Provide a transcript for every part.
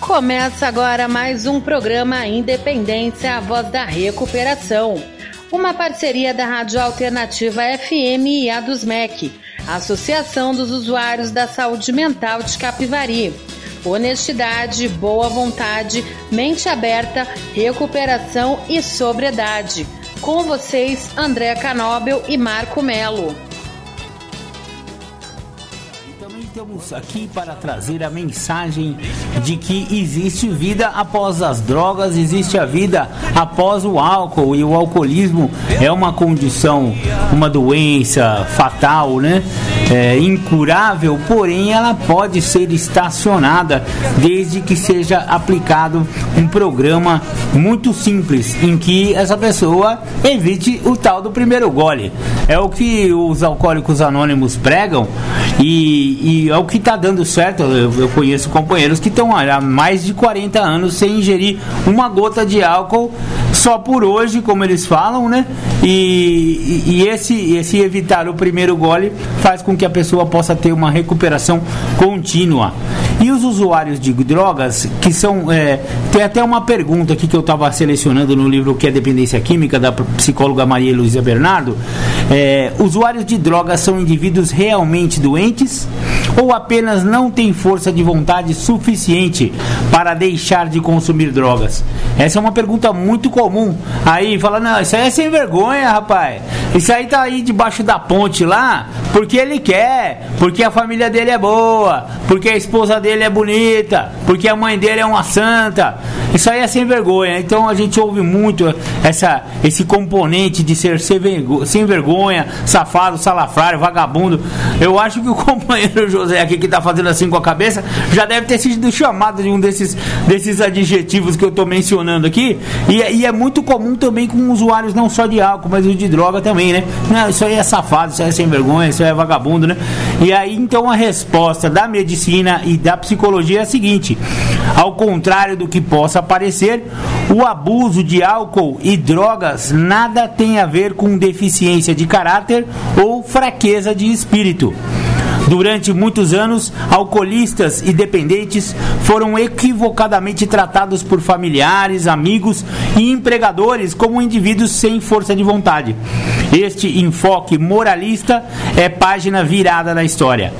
Começa agora mais um programa Independência, a voz da recuperação. Uma parceria da Rádio Alternativa FM e a dos MEC, Associação dos Usuários da Saúde Mental de Capivari. Honestidade, boa vontade, mente aberta, recuperação e sobriedade. Com vocês, André Canóbel e Marco Melo. Estamos aqui para trazer a mensagem de que existe vida após as drogas, existe a vida após o álcool e o alcoolismo é uma condição, uma doença fatal, né? É, incurável, porém ela pode ser estacionada desde que seja aplicado um programa muito simples em que essa pessoa evite o tal do primeiro gole. É o que os alcoólicos anônimos pregam e, e é o que está dando certo. Eu, eu, conheço companheiros que estão há mais de 40 anos sem ingerir uma gota de álcool só por hoje, como eles falam, né? E, e, esse, esse evitar o primeiro gole faz com que a pessoa possa ter uma recuperação contínua. Os usuários de drogas, que são. É, tem até uma pergunta aqui que eu estava selecionando no livro Que é Dependência Química, da psicóloga Maria Luísa Bernardo. É, usuários de drogas são indivíduos realmente doentes ou apenas não têm força de vontade suficiente para deixar de consumir drogas? Essa é uma pergunta muito comum. Aí fala, não, isso aí é sem vergonha, rapaz. Isso aí tá aí debaixo da ponte lá, porque ele quer, porque a família dele é boa, porque a esposa dele dele bonita, porque a mãe dele é uma santa. Isso aí é sem vergonha. Então a gente ouve muito essa, esse componente de ser sem vergonha, safado, salafrário, vagabundo. Eu acho que o companheiro José aqui que está fazendo assim com a cabeça já deve ter sido chamado de um desses, desses adjetivos que eu estou mencionando aqui. E, e, é muito comum também com usuários não só de álcool, mas de droga também, né? Não, isso aí é safado, isso aí é sem vergonha, isso aí é vagabundo, né? E aí então a resposta da medicina e da psicologia é a seguinte: ao contrário do que possa parecer, o abuso de álcool e drogas nada tem a ver com deficiência de caráter ou fraqueza de espírito. Durante muitos anos, alcoolistas e dependentes foram equivocadamente tratados por familiares, amigos e empregadores como indivíduos sem força de vontade. Este enfoque moralista é página virada na história.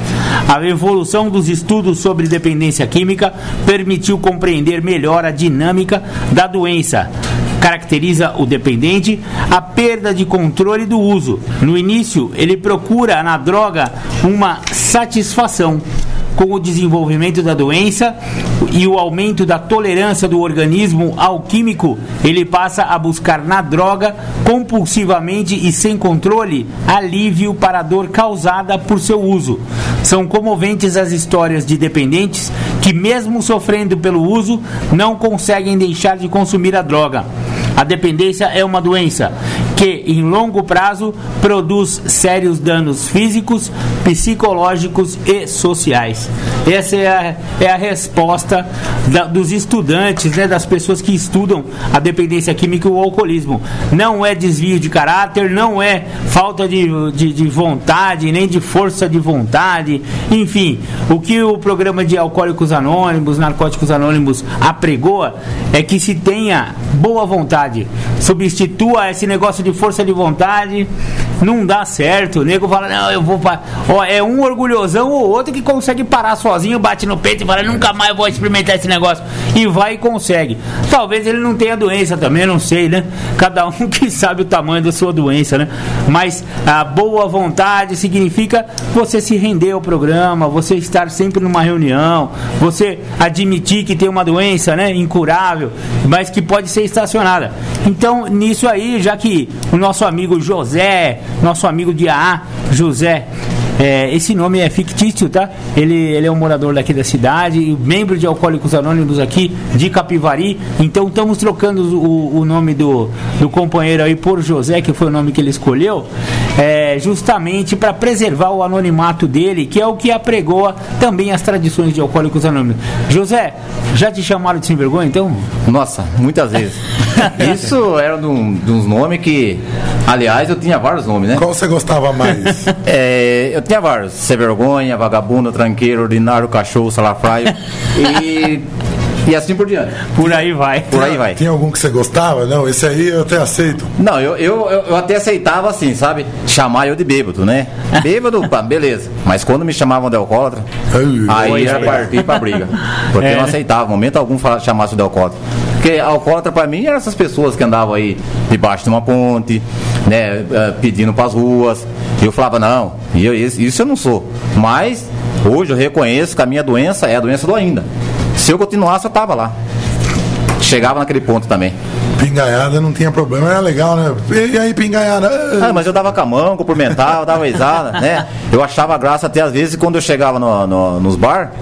A evolução dos estudos sobre dependência química permitiu compreender melhor a dinâmica da doença. Caracteriza o dependente a perda de controle do uso. No início, ele procura na droga uma satisfação com o desenvolvimento da doença e o aumento da tolerância do organismo ao químico, ele passa a buscar na droga, compulsivamente e sem controle, alívio para a dor causada por seu uso. São comoventes as histórias de dependentes que, mesmo sofrendo pelo uso, não conseguem deixar de consumir a droga. A dependência é uma doença que, em longo prazo, produz sérios danos físicos, psicológicos e sociais. Essa é a, é a resposta da, dos estudantes, né, das pessoas que estudam a dependência química e o alcoolismo. Não é desvio de caráter, não é falta de, de, de vontade, nem de força de vontade. Enfim, o que o programa de Alcoólicos Anônimos, Narcóticos Anônimos apregoa é que se tenha boa vontade. Substitua esse negócio de força de vontade, não dá certo. O nego fala, não, eu vou. Ó, é um orgulhosão ou outro que consegue parar sozinho, bate no peito e fala, nunca mais vou experimentar esse negócio. E vai e consegue. Talvez ele não tenha doença também, não sei, né? Cada um que sabe o tamanho da sua doença, né? Mas a boa vontade significa você se render ao programa, você estar sempre numa reunião, você admitir que tem uma doença, né? Incurável, mas que pode ser estacionada. Então, nisso aí, já que o nosso amigo José, nosso amigo de AA, José, é, esse nome é fictício, tá? Ele, ele é um morador daqui da cidade, membro de Alcoólicos Anônimos aqui de Capivari. Então estamos trocando o, o nome do, do companheiro aí por José, que foi o nome que ele escolheu, é, justamente para preservar o anonimato dele, que é o que apregoa também as tradições de Alcoólicos Anônimos. José, já te chamaram de sem vergonha então? Nossa, muitas vezes. Isso era de, um, de uns nomes que, aliás, eu tinha vários nomes, né? Qual você gostava mais? É, eu tinha vários. Sem vergonha, vagabundo, tranqueiro, ordinário, cachorro, salafraio. e, e assim por diante. Por aí vai. Por aí vai. Tinha algum que você gostava? Não, esse aí eu até aceito. Não, eu, eu, eu, eu até aceitava assim, sabe? Chamar eu de bêbado, né? Bêbado, pá, beleza. Mas quando me chamavam de alcoólatra, Ai, aí é. era partir pra briga. Porque É. eu não aceitava, momento algum falar, chamasse de alcoólatra. Porque alcoólatra pra mim eram essas pessoas que andavam aí debaixo de uma ponte, né? eh, Pedindo pras ruas. E eu falava, não, e eu- isso eu não sou. Mas hoje eu reconheço que a minha doença é a doença do ainda. Se eu continuasse, eu tava lá. Chegava naquele ponto também. Pingaiada não tinha problema, era legal, né? E aí, pingaiada? Ah, mas eu dava com a mão, cumprimentava, dava risada, né? Eu achava graça até às vezes quando eu chegava no- no- nos bar,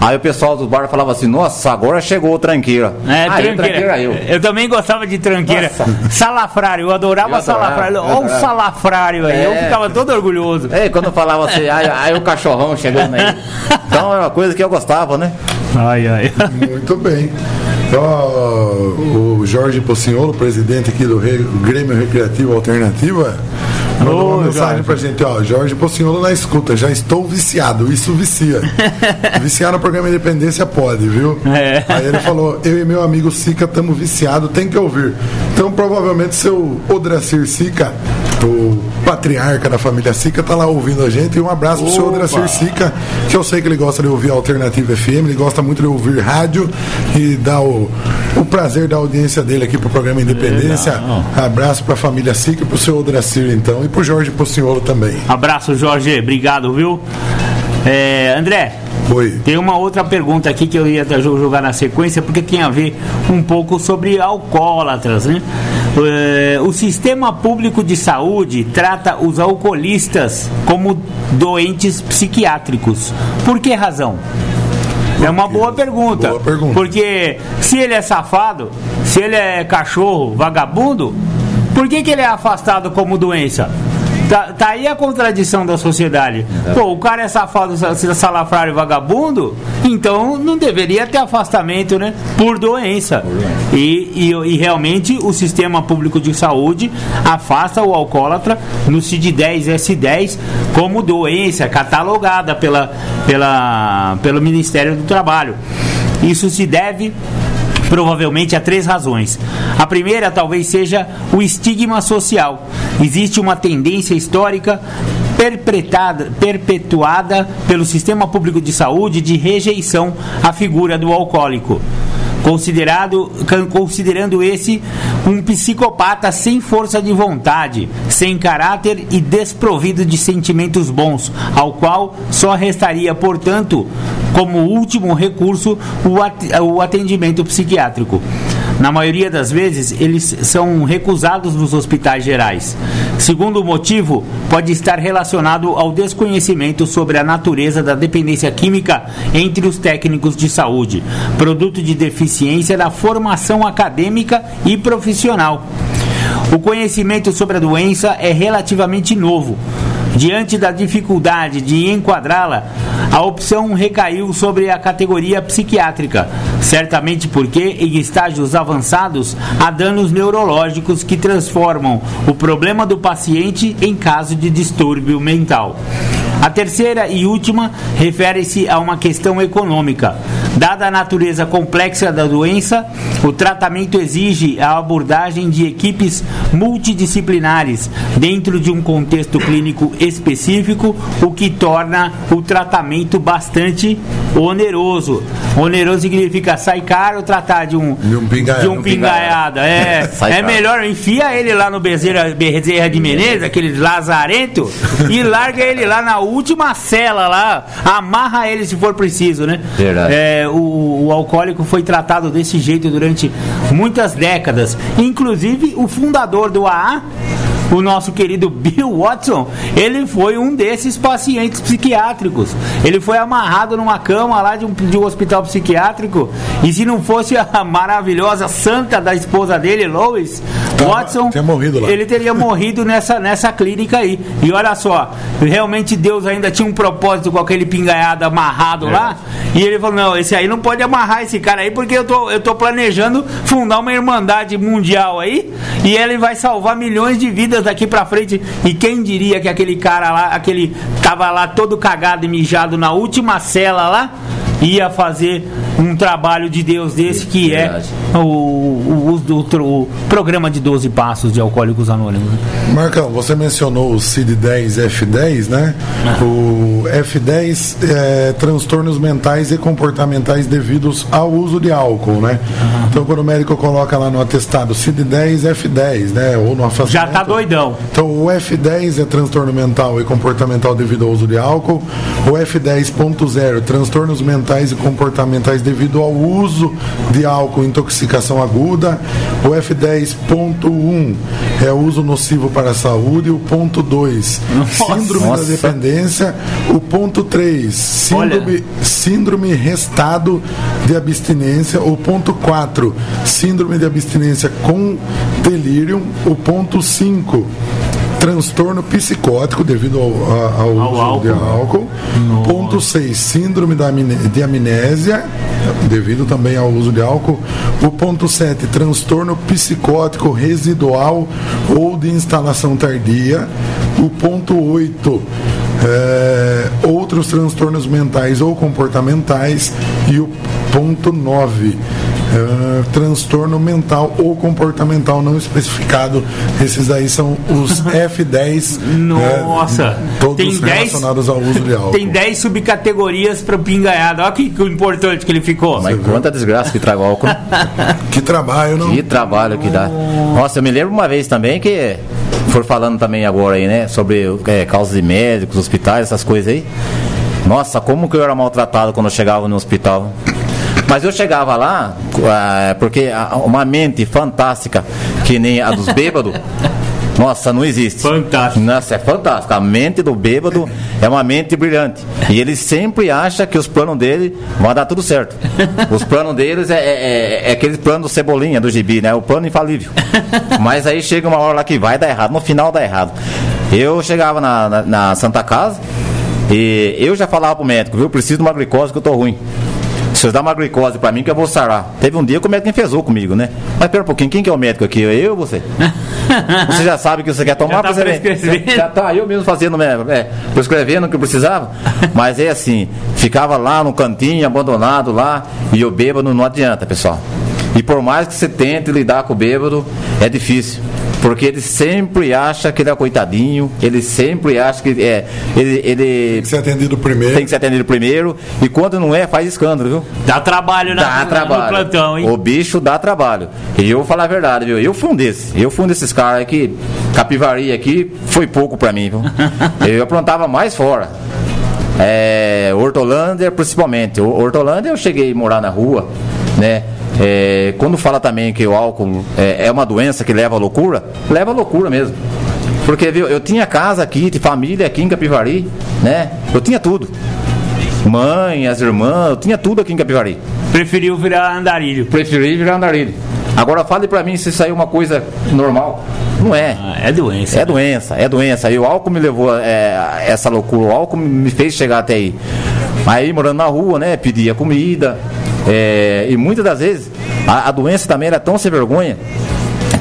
aí o pessoal dos bar falava assim, nossa, agora chegou o tranqueira. É, ah, eu, tranqueira. tranqueira eu. também gostava de tranqueira. Salafrário, eu adorava, Eu adorava, salafrário. eu Olha o salafrário aí, eu É. ficava todo orgulhoso. É, quando falava assim, aí, aí o cachorrão chegando aí. Então era uma coisa que eu gostava, né? Ai, ai. Muito bem. Ó, o Jorge Pocinholo, presidente aqui do Grêmio Recreativo Alternativa, mandou uma mensagem pra gente, ó, Jorge Pocinholo na escuta, já estou viciado, isso vicia. Viciar no programa Independência pode, viu? É. Aí ele falou, eu e meu amigo Sica estamos viciados, tem que ouvir. Então provavelmente seu Odracir Sica, patriarca da família Sica, tá lá ouvindo a gente. E um abraço pro seu Opa. Odracir Sica, que eu sei que ele gosta de ouvir Alternativa FM, ele gosta muito de ouvir rádio e dá o, o prazer da audiência dele aqui pro programa Independência. Legal. Abraço pra família Sica e pro seu Odracir, então, e pro Jorge Pocinholo também. Abraço, Jorge. Obrigado, viu? É, André, Oi. tem uma outra pergunta aqui que eu ia jogar na sequência, porque tem a ver um pouco sobre alcoólatras, né? É, o sistema público de saúde trata os alcoolistas como doentes psiquiátricos. Por que razão? É uma boa pergunta. Boa pergunta. Porque se ele é safado, se ele é cachorro, vagabundo, por que, que ele é afastado como doença? Tá, tá aí a contradição da sociedade. Pô, o cara é safado, sa- salafrário vagabundo, então não deveria ter afastamento, né? Por doença. E, e, e realmente o sistema público de saúde afasta o alcoólatra no CID-10 S10 como doença catalogada pela, pela, pelo Ministério do Trabalho. Isso se deve provavelmente há três razões. A primeira talvez seja o estigma social. Existe uma tendência histórica perpetrada, perpetuada pelo sistema público de saúde de rejeição à figura do alcoólico. Considerado, considerando esse um psicopata sem força de vontade, sem caráter e desprovido de sentimentos bons, ao qual só restaria, portanto, como último recurso, o atendimento psiquiátrico. Na maioria das vezes, eles são recusados nos hospitais gerais. Segundo motivo, pode estar relacionado ao desconhecimento sobre a natureza da dependência química entre os técnicos de saúde, produto de deficiência da formação acadêmica e profissional. O conhecimento sobre a doença é relativamente novo. Diante da dificuldade de enquadrá-la, a opção recaiu sobre a categoria psiquiátrica, certamente porque, em estágios avançados, há danos neurológicos que transformam o problema do paciente em caso de distúrbio mental. A terceira e última refere-se a uma questão econômica. Dada a natureza complexa da doença, o tratamento exige a abordagem de equipes multidisciplinares dentro de um contexto clínico específico, o que torna o tratamento bastante oneroso. Oneroso significa sai caro tratar de um, De um pingaiado. de um pingaiada. É, é melhor enfia ele lá no Bezerra, Bezerra de Menezes, aquele lazarento, e larga ele lá na última cela lá, amarra ele se for preciso, né? Verdade. É, o, o alcoólico foi tratado desse jeito durante muitas décadas. Inclusive, o fundador do AA o nosso querido Bill Watson, ele foi um desses pacientes psiquiátricos. Ele foi amarrado numa cama lá de um, de um hospital psiquiátrico. E se não fosse a maravilhosa santa da esposa dele, Lois Watson, tinha morrido lá. ele teria morrido nessa, nessa clínica aí. E olha só, realmente Deus ainda tinha um propósito com aquele pingaiado amarrado lá. E ele falou: não, esse aí não pode amarrar esse cara aí, porque eu tô, eu tô planejando fundar uma irmandade mundial aí. E ele vai salvar milhões de vidas daqui pra frente. E quem diria que aquele cara lá, aquele tava lá todo cagado e mijado na última cela lá, ia fazer um trabalho de Deus desse que é o, o, o- o- o programa de 12 passos de Alcoólicos Anônimos. né? Marcão, você mencionou o CID-10 F10, né? O F10 é transtornos mentais e comportamentais devidos ao uso de álcool, né? Então, quando o médico coloca lá no atestado CID-10 F10, né? Ou no afastamento. Já tá doidão. Então, o F10 é transtorno mental e comportamental devido ao uso de álcool. O F10.0, transtornos mentais e comportamentais devido ao uso de álcool, intoxicação aguda. O F10.1 é uso nocivo para a saúde. O ponto 2, síndrome Nossa. da dependência. O ponto 3, síndrome, síndrome restado de abstinência. O ponto 4, síndrome de abstinência com delírio. O ponto 5, transtorno psicótico devido ao, ao Ao uso álcool. de álcool. Ponto 6, síndrome da de amnésia, devido também ao uso de álcool. O ponto 7, transtorno psicótico residual ou de instalação tardia. O ponto 8, é, outros transtornos mentais ou comportamentais. E o ponto 9, é, transtorno mental ou comportamental não especificado. Esses aí são os F10. Nossa, é, todos tem 10 relacionados ao uso de álcool. Tem 10 subcategorias para pingaiado. Olha que, que importante que ele ficou. Mas quanta desgraça que traga o álcool. Que trabalho, não? Que trabalho que dá. Nossa, eu me lembro uma vez também que for falando também agora aí, né? Sobre é, causas de médicos, hospitais, essas coisas aí. Nossa, como que eu era maltratado quando eu chegava no hospital. Mas eu chegava lá, ah, porque uma mente fantástica, que nem a dos bêbados, nossa, não existe. Fantástico. Nossa, é fantástico. A mente do bêbado é uma mente brilhante. E ele sempre acha que os planos dele vão dar tudo certo. Os planos deles é, é, é aquele plano do cebolinha, do gibi, né? O plano infalível. Mas aí chega uma hora lá que vai dar errado. No final dá errado. Eu chegava na, na, na Santa Casa e eu já falava pro médico, viu? Preciso de uma glicose que eu tô ruim. Se você dá uma glicose pra mim que eu vou sarar. Teve um dia que o médico enfesou comigo, né? Mas pera um pouquinho, quem que é o médico aqui? Eu ou você? Você já sabe o que você quer tomar, Já tá você já tá eu mesmo fazendo, né, é, prescrevendo o que eu precisava. Mas é assim, ficava lá no cantinho, abandonado lá, e o bêbado não adianta, pessoal. E por mais que você tente lidar com o bêbado, é difícil. Porque ele sempre acha que ele é coitadinho, ele sempre acha que é. Ele, ele Tem que ser atendido primeiro. tem que ser atendido primeiro, e quando não é, faz escândalo, viu? Dá trabalho na, Dá no trabalho. plantão, hein? O bicho dá trabalho. E eu vou falar a verdade, viu? Eu fui um desses. Eu fui um desses caras que capivaria aqui foi pouco pra mim, viu? Eu aprontava mais fora. É, Hortolândia, principalmente. O- Hortolândia eu cheguei a morar na rua, né? É, quando fala também que o álcool é, é uma doença que leva à loucura, leva à loucura mesmo. Porque viu, eu tinha casa aqui, de família aqui em Capivari, né? Eu tinha tudo. Mãe, as irmãs, eu tinha tudo aqui em Capivari Preferiu virar andarilho. preferi virar andarilho. Agora fale pra mim se isso aí é uma coisa normal. Não é. Ah, é doença. É doença, é doença. E o álcool me levou é, a essa loucura. O álcool me fez chegar até aí. Aí morando na rua, né? Pedia comida. É, e muitas das vezes a, a doença também era tão sem vergonha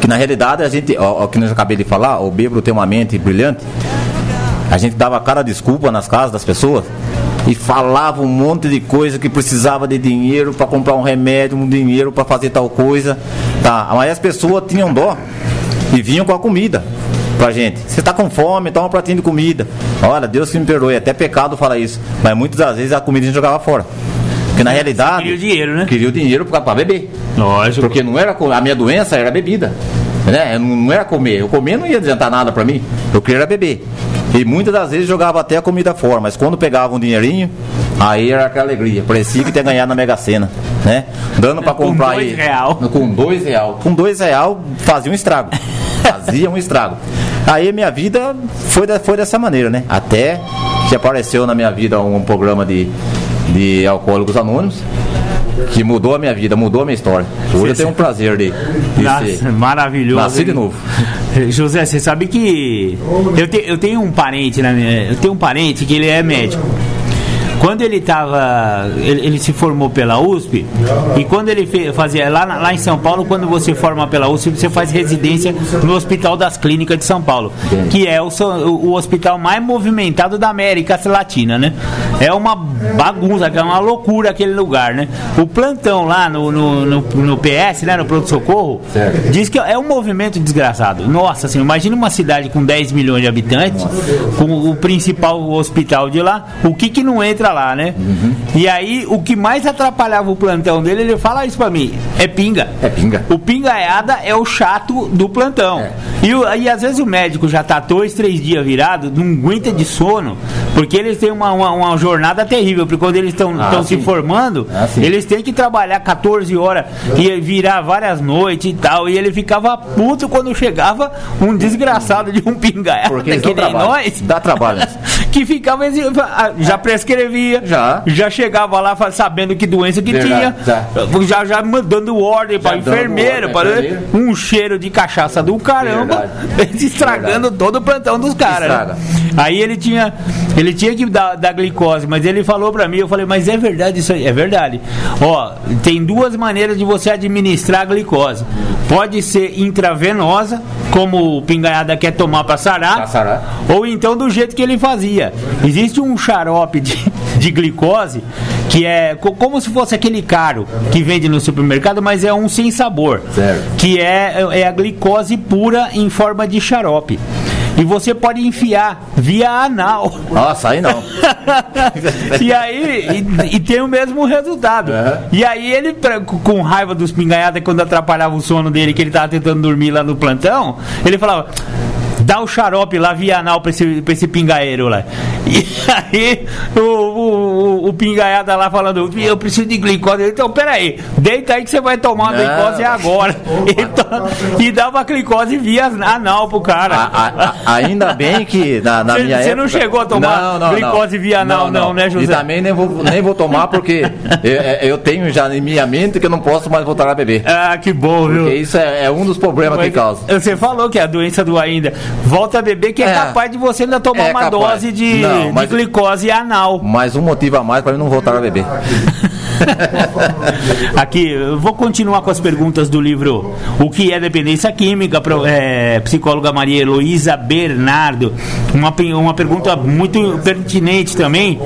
que na realidade a gente, ó, ó, que eu acabei de falar, o bêbado tem uma mente brilhante. A gente dava cada desculpa nas casas das pessoas e falava um monte de coisa que precisava de dinheiro para comprar um remédio, um dinheiro para fazer tal coisa. Tá, mas as pessoas tinham dó e vinham com a comida pra gente. Você tá com fome, toma um pratinho de comida. Olha, Deus que me perdoe, até pecado falar isso. Mas muitas das vezes a comida a gente jogava fora. Porque na realidade. queria o dinheiro, né? Queria o dinheiro pra beber. Lógico. Porque não era a minha doença era bebida. Né? Não, não era comer. Eu comer não ia adiantar nada pra mim. Eu queria beber. E muitas das vezes jogava até a comida fora, mas quando pegava um dinheirinho, aí era aquela alegria. Parecia que tinha ganhado na Mega Sena, né? Dando pra Com comprar dois aí. real. Com dois real. Com dois real fazia um estrago. Fazia um estrago. Aí minha vida foi, foi dessa maneira, né? Até que apareceu na minha vida um programa de, de alcoólicos anônimos que mudou a minha vida, mudou a minha história. Hoje eu tenho um prazer de, de Nossa, ser maravilhoso. nascer de novo. José, você sabe que eu, te- eu tenho um parente na minha, eu tenho um parente que ele é médico. Quando ele estava, ele, ele se formou pela USP e quando ele fe- fazia lá, lá em São Paulo, quando você forma pela USP, você faz residência no Hospital das Clínicas de São Paulo, que é o, o- o hospital mais movimentado da América Latina, né? É uma bagunça, é uma loucura aquele lugar, né? O plantão lá no, no, no, no PS, né, no pronto socorro, Certo. Diz que é um movimento desgraçado. Nossa, assim, imagina uma cidade com 10 milhões de habitantes, com o principal hospital de lá, o que que não entra lá, né? E aí, o que mais atrapalhava o plantão dele, ele fala isso pra mim, é pinga. É pinga. O pingaiada é o chato do plantão. É. E, e às vezes o médico já tá dois, três dias virado, não aguenta de sono, porque eles têm uma, uma, uma jornada terrível, porque quando eles estão Ah, se formando, Ah, eles têm que trabalhar 14 horas e virar várias noites e tal. E ele ficava puto quando chegava um desgraçado de um pingaiada Porque que nem trabalho. nós. Dá trabalho. Que ficava assim, já prescrevia, Já. já chegava lá sabendo que doença que Verdade, tinha, já já mandando ordem para enfermeiro, para um cheiro de cachaça do caramba, estragando todo o plantão dos caras. né? Aí ele tinha, ele tinha que dar, dar glicose, mas ele falou pra mim, eu falei, mas é verdade isso aí, é verdade. Ó, tem duas maneiras de você administrar a glicose. Pode ser intravenosa, como o pingaiada quer tomar pra sarar, sarar. ou então do jeito que ele fazia. Existe um xarope de, de glicose que é co- como se fosse aquele caro que vende no supermercado, mas é um sem sabor. Certo. Que é, é a glicose pura em forma de xarope. E você pode enfiar via anal. Nossa, aí não. e aí, e, e tem o mesmo resultado. Aham. E aí ele, pra- com raiva dos pingaiadas, quando atrapalhava o sono dele, que ele tava tentando dormir lá no plantão, ele falava. Dá o xarope lá via anal pra esse, pra esse pingaeiro lá. E aí o, o, o, o pingaiada lá falando, eu preciso de glicose. Então, peraí, deita aí que você vai tomar uma Não. glicose agora. Então, e dava glicose via anal pro cara. A- a- a- ainda bem que na, na Cê- minha cê época... não chegou a tomar glicose via anal, não, né, José? E também nem vou, nem vou tomar porque eu, eu tenho já em minha mente que eu não posso mais voltar a beber. Ah, que bom, viu? Porque isso é, é um dos problemas que causa. Você falou que é a doença do ainda. Volta a beber que é, É. capaz de você ainda tomar É uma capaz. dose de, Não, de glicose anal. Mais um motivo a mais para eu não voltar a beber. Aqui, vou continuar com as perguntas do livro O que é dependência química, pro- é, psicóloga Maria Heloísa Bernardo. Uma, uma pergunta muito pertinente também.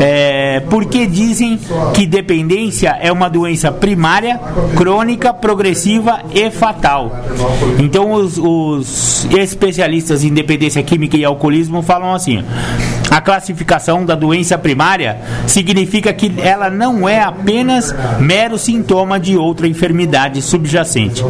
É, por que dizem que dependência é uma doença primária, crônica, progressiva e fatal? Então, os, os especialistas em dependência química e alcoolismo falam assim. A classificação da doença primária significa que ela não é apenas mero sintoma de outra enfermidade subjacente.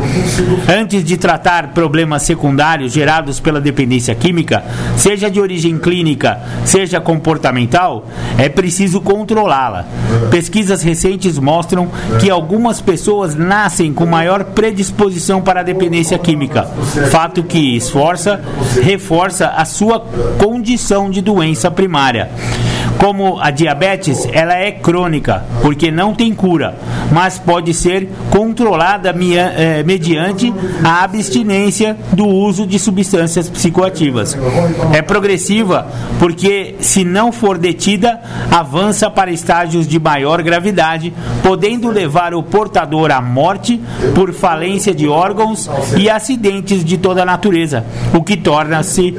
Antes de tratar problemas secundários gerados pela dependência química, seja de origem clínica, seja comportamental, é preciso controlá-la. Pesquisas recentes mostram que algumas pessoas nascem com maior predisposição para a dependência química, fato que esforça, reforça a sua condição de doença primária. Como a diabetes, ela é crônica, porque não tem cura, mas pode ser controlada mia- eh, mediante a abstinência do uso de substâncias psicoativas. É progressiva, porque se não for detida, avança para estágios de maior gravidade, podendo levar o portador à morte por falência de órgãos e acidentes de toda a natureza, o que torna-se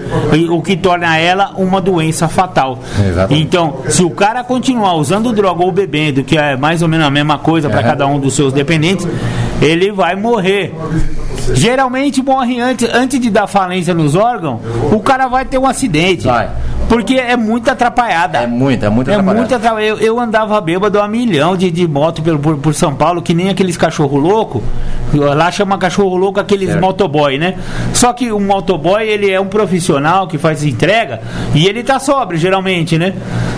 o que torna ela uma doença fatal. Exatamente. Então, se o cara continuar usando droga ou bebendo, que é mais ou menos a mesma coisa para É. cada um dos seus dependentes, ele vai morrer. Geralmente morre antes, antes de dar falência nos órgãos, o cara vai ter um acidente. Vai. Porque é muito atrapalhada. É muito, é muito É atrapalhado. muito atra- eu, eu andava bêbado a milhão de, de moto pelo, por, por São Paulo, que nem aqueles cachorro louco. Lá chama cachorro louco aqueles Certo. motoboy, né? Só que o motoboy, ele é um profissional que faz entrega e ele tá sóbrio, geralmente, né?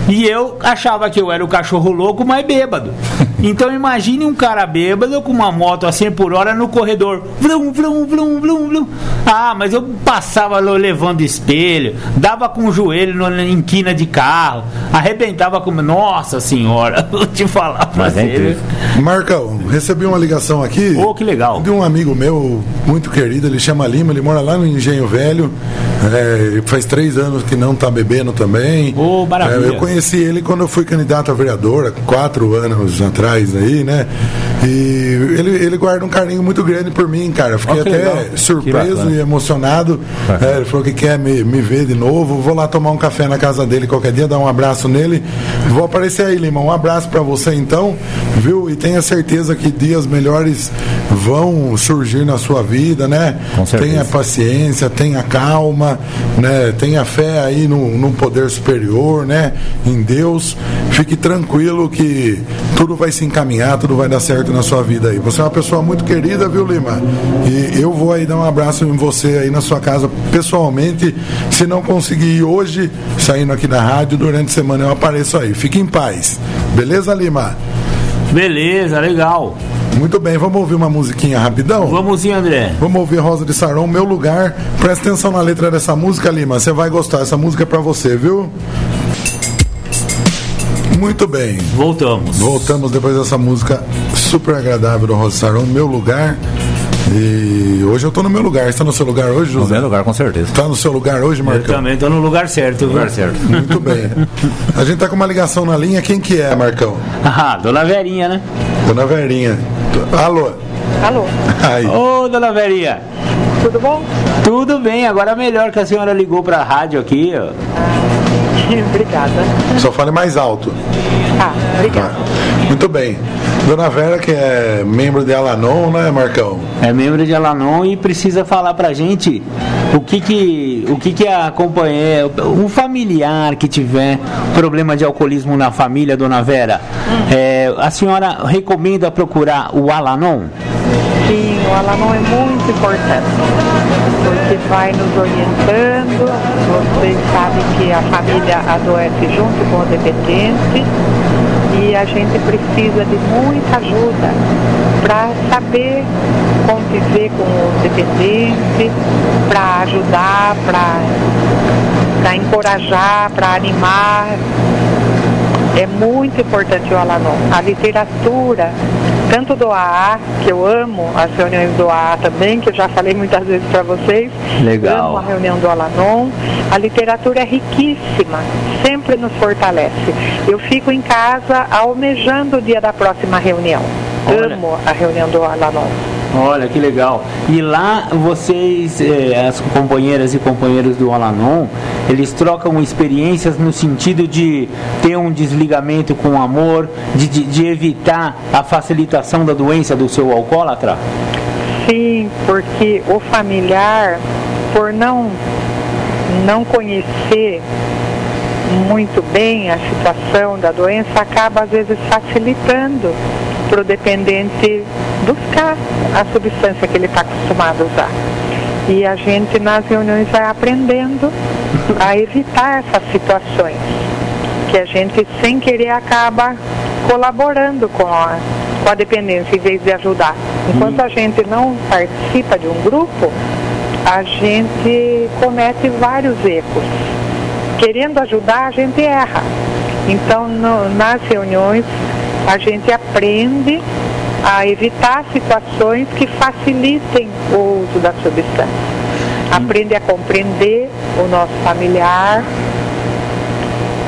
E eu achava que eu era o cachorro louco, mas bêbado. Então imagine um cara bêbado com uma moto a 100 por hora no corredor. Vlum, vlum, vlum, vlum, vlum. Ah, mas eu passava levando espelho, dava com o joelho no, em quina de carro, arrebentava com. Nossa senhora, vou te falar pra Mas é você. incrível. Marcão, recebi uma ligação aqui. Ô, que legal. De um amigo meu, muito querido, ele chama Lima, ele mora lá no Engenho Velho. É, faz três anos que não tá bebendo também. Ô, maravilha. É, eu conheci ele quando eu fui candidato a vereador, há quatro anos atrás aí, né? E ele, ele guarda um carinho muito grande por mim, cara. Fiquei até legal. Surpreso e emocionado. É, ele falou que quer me, me ver de novo. Vou lá tomar um café na casa dele qualquer dia, dar um abraço nele. Vou aparecer aí, Lima. Um abraço pra você então, viu? E tenha certeza que dias melhores vão surgir na sua vida, né? Com certeza. Tenha paciência, tenha calma, né? Tenha fé aí no, no poder superior, né? Em Deus. Fique tranquilo que tudo vai se encaminhar, tudo vai dar certo na sua vida aí. Você é uma pessoa muito querida, viu, Lima? E eu vou aí dar um abraço em você aí na sua casa pessoalmente. Se não conseguir ir hoje, saindo aqui da rádio, durante a semana eu apareço aí. Fique em paz. Beleza, Lima? Beleza, legal. Muito bem, vamos ouvir uma musiquinha rapidão? Vamos ir, André. Vamos ouvir Rosa de Saron, Meu Lugar. Presta atenção na letra dessa música, Lima. Você vai gostar. Essa música é pra você, viu? Muito bem. Voltamos. Voltamos depois dessa música super agradável do Rosa de Saron, Meu Lugar. E hoje eu tô no meu lugar. Você tá no seu lugar hoje, No José? meu lugar, com certeza. Tá no seu lugar hoje, Eu Marcão? também tô no lugar certo. viu? Lugar certo. Muito bem. A gente tá com uma ligação na linha. Quem que é, Marcão? Ah, dona Verinha, né? Dona Verinha. Alô? Alô, Aí. Ô, dona Verinha. tudo bom? Tudo bem, agora melhor que a senhora ligou pra rádio aqui, ó. Obrigada. Só fale mais alto. Tá, obrigada. Tá. Muito bem. Dona Vera, que é membro de Alanon, né, Marcão? É membro de Alanon e precisa falar pra gente o que que, o que, que a companheira, um familiar que tiver problema de alcoolismo na família, dona Vera, é, a senhora recomenda procurar o Alanon? Sim, o Alanon é muito importante, porque vai nos orientando. Vocês sabem que a família adoece junto com o dependente e a gente precisa de muita ajuda para saber conviver com o dependente, para ajudar, para encorajar, para animar. É muito importante o Alanon. A literatura, tanto do AA, que eu amo as reuniões do AA também, que eu já falei muitas vezes para vocês. Legal. Amo a reunião do Alanon. A literatura é riquíssima, sempre nos fortalece. Eu fico em casa almejando o dia da próxima reunião. Olha. Amo a reunião do Alanon. Olha que legal. E lá vocês, eh, as companheiras e companheiros do Alanon, eles trocam experiências no sentido de ter um desligamento com amor, de, de, de evitar a facilitação da doença do seu alcoólatra? Sim, porque o familiar, por não, não conhecer muito bem a situação da doença, acaba às vezes facilitando para o dependente buscar a substância que ele está acostumado a usar. E a gente nas reuniões vai aprendendo a evitar essas situações, que a gente sem querer acaba colaborando com a, com a dependência em vez de ajudar. Enquanto a gente não participa de um grupo, a gente comete vários erros. Querendo ajudar, a gente erra. Então, no- nas reuniões, a gente aprende a evitar situações que facilitem o uso da substância. Aprende a compreender o nosso familiar,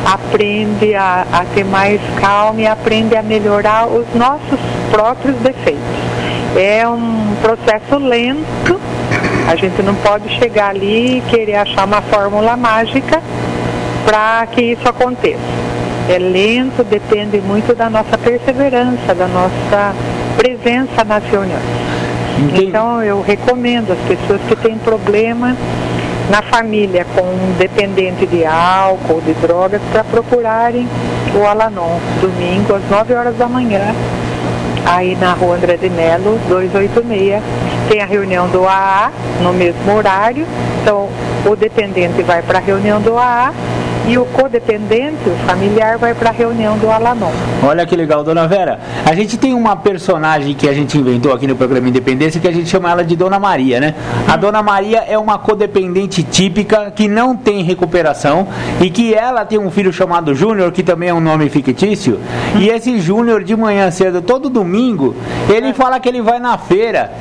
aprende a, a ter mais calma e aprende a melhorar os nossos próprios defeitos. É um processo lento, a gente não pode chegar ali e querer achar uma fórmula mágica para que isso aconteça. É lento, depende muito da nossa perseverança, da nossa presença nas reuniões. Entendi. Então eu recomendo as pessoas que têm problema na família com um dependente de álcool, de drogas, para procurarem o Alanon, domingo às 9 horas da manhã, aí na rua André de Melo, 286. Tem a reunião do AA no mesmo horário, então o dependente vai para a reunião do AA E o codependente, o familiar, vai para a reunião do Alanon. Olha que legal, dona Vera. A gente tem uma personagem que a gente inventou aqui no programa Independência que a gente chama ela de Dona Maria, né? A Dona Maria é uma codependente típica que não tem recuperação e que ela tem um filho chamado Júnior, que também é um nome fictício. E esse Júnior, de manhã cedo, todo domingo, ele fala que ele vai na feira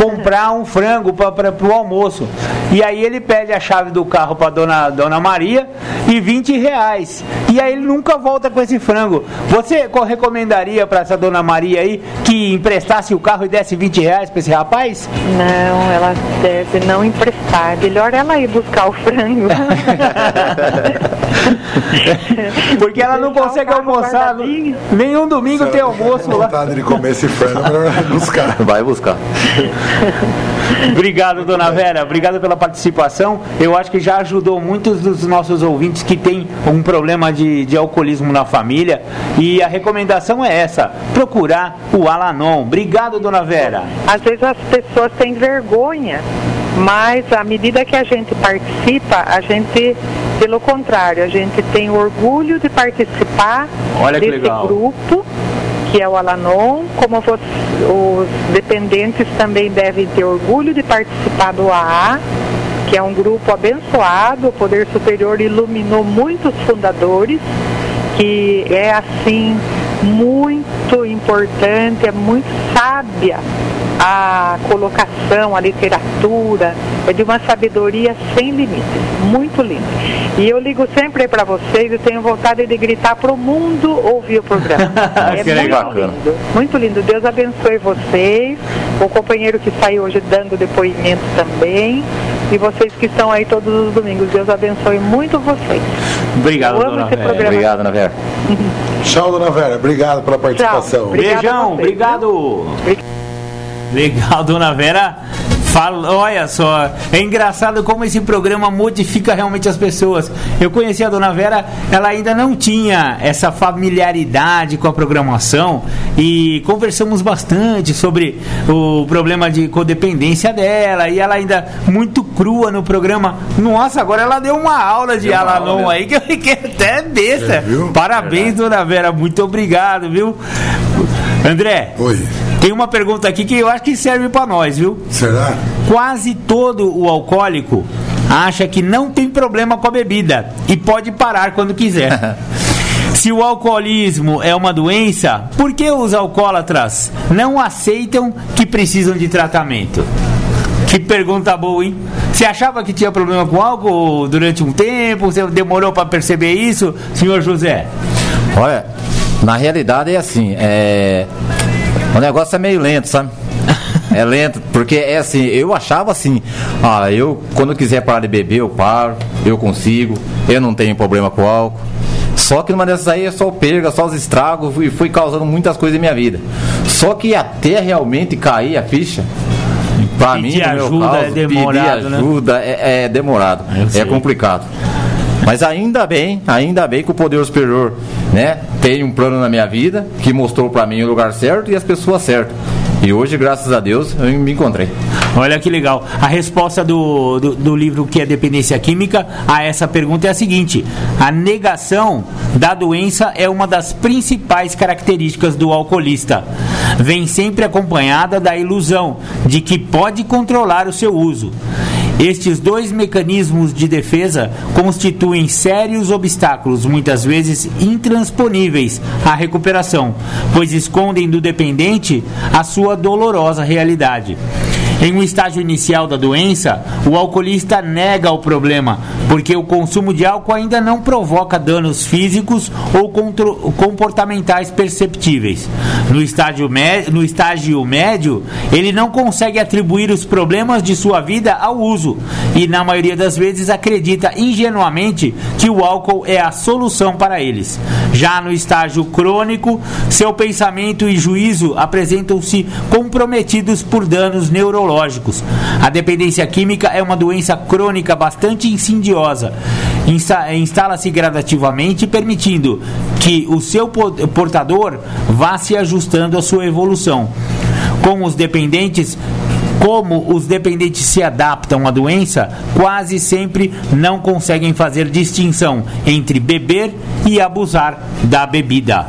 comprar um frango para o almoço. E aí ele pede a chave do carro para dona, dona Maria e 20 reais. E aí ele nunca volta com esse frango. Você recomendaria para essa dona Maria aí que emprestasse o carro e desse 20 reais para esse rapaz? Não, ela deve não emprestar. Melhor ela ir buscar o frango. Porque ela não consegue almoçar. Nenhum domingo tem almoço lá. vontade de comer esse frango, melhor buscar. Vai buscar. Obrigado, dona Vera. Obrigado pela participação. Eu acho que já ajudou muitos dos nossos ouvintes que têm um problema de, de alcoolismo na família. E a recomendação é essa: procurar o Alanon. Obrigado, dona Vera. Às vezes as pessoas têm vergonha, mas à medida que a gente participa, a gente, pelo contrário, a gente tem orgulho de participar desse legal. grupo que é o Alanon, como os dependentes também devem ter orgulho de participar do AA, que é um grupo abençoado, o Poder Superior iluminou muitos fundadores, que é assim muito importante, é muito sábia a colocação, a literatura, é de uma sabedoria sem limites, muito linda. E eu ligo sempre para vocês e tenho vontade de gritar para o mundo ouvir o programa. É Que muito legal. lindo, muito lindo. Deus abençoe vocês, o companheiro que saiu hoje dando depoimento também, e vocês que estão aí todos os domingos. Deus abençoe muito vocês. Obrigado, Eu amo dona esse Vera. programa. Obrigado, Ana Vera. Tchau, dona Vera. Obrigado pela participação. Obrigado Beijão, vocês, obrigado. Legal, dona Vera. Fala, olha só, é engraçado como esse programa modifica realmente as pessoas. Eu conheci a dona Vera, ela ainda não tinha essa familiaridade com a programação e conversamos bastante sobre o problema de codependência dela e ela ainda muito crua no programa. Nossa, agora ela deu uma aula de Alanon aí que eu fiquei até besta. É? Parabéns, dona Vera, muito obrigado, viu? André, Oi. tem uma pergunta aqui que eu acho que serve pra nós, viu? Será? Quase todo o alcoólico acha que não tem problema com a bebida e pode parar quando quiser. Se o alcoolismo é uma doença, por que os alcoólatras não aceitam que precisam de tratamento? Que pergunta boa, hein? Você achava que tinha problema com álcool durante um tempo? Você demorou para perceber isso, senhor José? Olha, na realidade é assim, é. O negócio é meio lento, sabe? É lento, porque é assim, eu achava assim, ah, eu quando eu quiser parar de beber, eu paro, eu consigo, eu não tenho problema com álcool. Só que numa dessas aí eu só perga, só os estragos e fui causando muitas coisas em minha vida. Só que até realmente cair a ficha, pra Pedir mim, no meu ajuda caso, é demorado, pedir né? ajuda é, é demorado, é complicado. Mas ainda bem, ainda bem que o poder superior, né, tem um plano na minha vida que mostrou pra mim o lugar certo e as pessoas certas. E hoje, graças a Deus, eu me encontrei. Olha que legal. A resposta do, do, do livro que é Dependência Química a essa pergunta é a seguinte: a negação da doença é uma das principais características do alcoolista. Vem sempre acompanhada da ilusão de que pode controlar o seu uso. Estes dois mecanismos de defesa constituem sérios obstáculos, muitas vezes intransponíveis, à recuperação, pois escondem do dependente a sua dolorosa realidade. Em um estágio inicial da doença, o alcoolista nega o problema, porque o consumo de álcool ainda não provoca danos físicos ou comportamentais perceptíveis. No estágio, no estágio médio, ele não consegue atribuir os problemas de sua vida ao uso e, na maioria das vezes, acredita ingenuamente que o álcool é a solução para eles. Já no estágio crônico, seu pensamento e juízo apresentam-se comprometidos por danos neurológicos. A dependência química é uma doença crônica bastante insidiosa. Insta- Instala-se gradativamente, permitindo que o seu po- portador vá se ajustando à sua evolução. Com os dependentes como os dependentes se adaptam à doença, quase sempre não conseguem fazer distinção entre beber e abusar da bebida.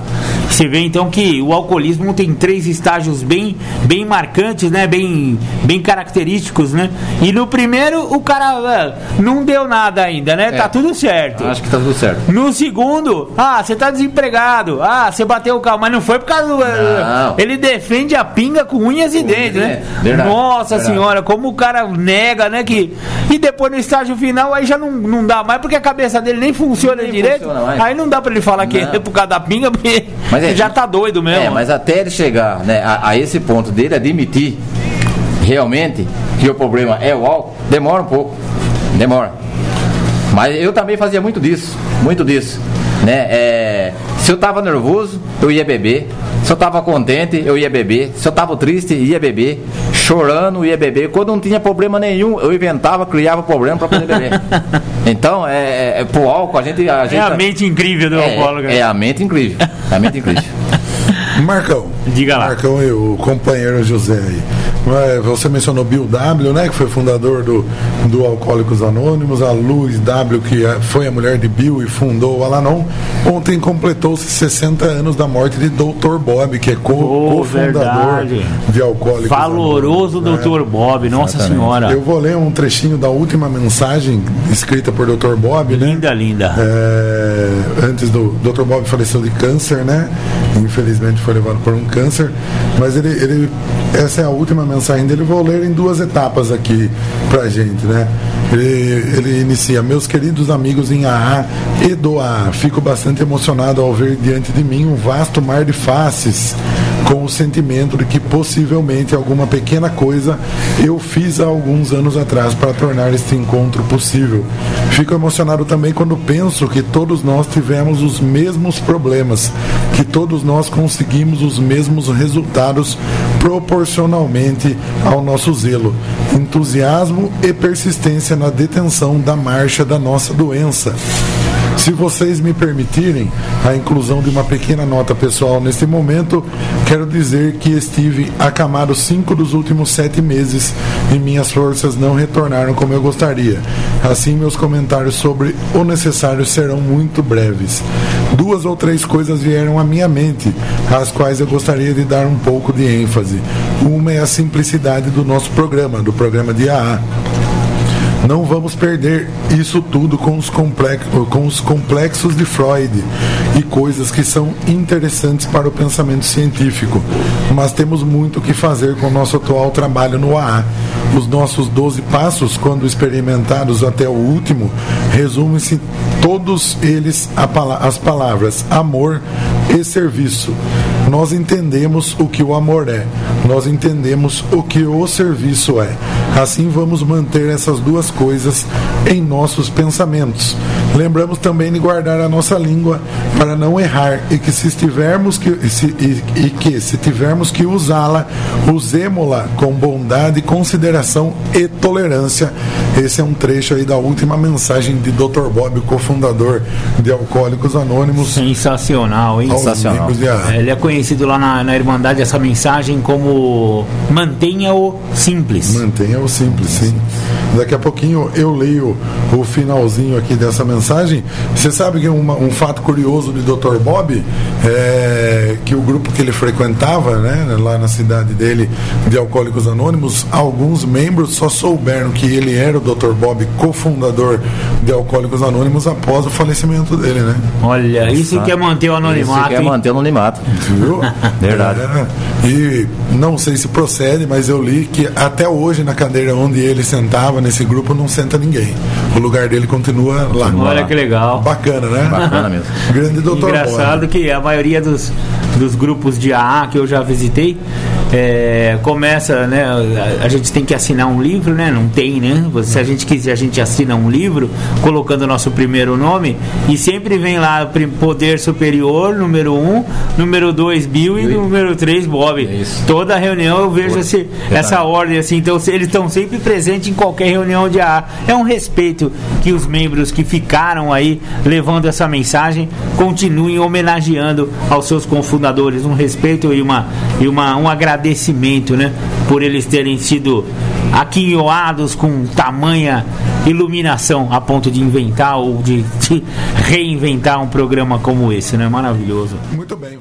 Você vê então que o alcoolismo tem três estágios bem, bem marcantes, né? Bem, bem característicos, né? E no primeiro o cara uh, não deu nada ainda, né? Tá é, tá tudo certo. Acho que tá tudo certo. No segundo, ah, você tá desempregado. Ah, você bateu o carro, mas não foi por causa do. Uh, ele defende a pinga com unhas e dentes, né? Verdade, Nossa verdade. senhora, como o cara nega, né? Que... E depois no estágio final aí já não, não dá mais porque a cabeça dele nem funciona nem direito. Funciona aí não dá pra ele falar não. que é por causa da pinga, porque. Mas mas é, já tá doido mesmo. É, mas até ele chegar né, a, a esse ponto dele admitir realmente que o problema é o álcool, demora um pouco. Demora. Mas eu também fazia muito disso, muito disso. Né? É, se eu tava nervoso, eu ia beber. Se eu tava contente, eu ia beber. Se eu tava triste, ia beber. Chorando, ia beber. Quando não tinha problema nenhum, eu inventava, criava problema para poder beber. então, é, é, é, pro álcool, a gente. A gente é a mente incrível do é, alcoólogo. É a mente incrível. É a mente incrível. Marcão. Diga lá. Marcão e o companheiro José aí. Você mencionou Bill W, né? Que foi fundador do, do Alcoólicos Anônimos, a Luz W, que é, foi a mulher de Bill e fundou o Alanon. Ontem completou-se 60 anos da morte de Dr. Bob, que é co-fundador co de Alcoólicos Valoroso Anônimos. Dr. Né? Bob, nossa Exatamente. senhora. Eu vou ler um trechinho da última mensagem escrita por Dr. Bob, né? Linda, linda. É, antes do Dr. Bob faleceu de câncer, né? Infelizmente foi levado por um câncer, mas ele, ele essa é a última mensagem dele, vou ler em duas etapas aqui pra gente, né? Ele, ele inicia, meus queridos amigos em AA e do AA, fico bastante emocionado ao ver diante de mim um vasto mar de faces com o sentimento de que possivelmente alguma pequena coisa eu fiz há alguns anos atrás para tornar este encontro possível. Fico emocionado também quando penso que todos nós tivemos os mesmos problemas, que todos nós conseguimos os mesmos resultados proporcionalmente ao nosso zelo, entusiasmo e persistência na detenção da marcha da nossa doença. Se vocês me permitirem a inclusão de uma pequena nota pessoal neste momento, quero dizer que estive acamado cinco dos últimos sete meses e minhas forças não retornaram como eu gostaria. Assim, meus comentários sobre o necessário serão muito breves. Duas ou três coisas vieram à minha mente, às quais eu gostaria de dar um pouco de ênfase. Uma é a simplicidade do nosso programa, do programa de AA. Não vamos perder isso tudo com os, complexos, com os complexos de Freud e coisas que são interessantes para o pensamento científico, mas temos muito que fazer com o nosso atual trabalho no AA. Os nossos 12 passos, quando experimentados até o último, resumem-se todos eles as palavras amor e serviço. Nós entendemos o que o amor é, nós entendemos o que o serviço é. Assim vamos manter essas duas coisas em nossos pensamentos. Lembramos também de guardar a nossa língua para não errar e que se estivermos que, se, e, e que se tivermos que usá-la, usemos-la com bondade, consideração e tolerância. Esse é um trecho aí da última mensagem de Dr. Bob, cofundador de Alcoólicos Anônimos. Sensacional, hein? Sensacional. Ele é conhecido lá na, na Irmandade essa mensagem como mantenha-o simples. Mantenha-o simples, sim. Daqui a pouquinho eu leio o finalzinho aqui dessa mensagem. Você sabe que uma, um fato curioso de Dr. Bob é que o grupo que ele frequentava, né, lá na cidade dele, de Alcoólicos Anônimos, alguns membros só souberam que ele era o Dr. Bob, cofundador de Alcoólicos Anônimos, após o falecimento dele, né? Olha, isso quer manter o anonimato. Isso quer manter o anonimato. Viu? Verdade. É, e não sei se procede, mas eu li que até hoje na cadeira onde ele sentava nesse grupo não senta ninguém. O lugar dele continua lá. Olha que legal. Bacana, né? Bacana mesmo. Grande doutor. Engraçado que a maioria dos, dos grupos de AA que eu já visitei é, começa, né? A, a, gente tem que assinar um livro, né? Não tem, né? Se a gente quiser, a gente assina um livro colocando o nosso primeiro nome e sempre vem lá poder superior, número um, número dois Bill e número três Bob. É Toda reunião eu vejo esse, essa ordem assim. Então eles estão sempre presentes em qualquer reunião de AA. É um respeito que os membros que ficaram aí levando essa mensagem continuem homenageando aos seus cofundadores. Um respeito e uma e uma um agradecimento agradecimento, né? Por eles terem sido aquinhoados com tamanha iluminação a ponto de inventar ou de, de reinventar um programa como esse, né? Maravilhoso. Muito bem.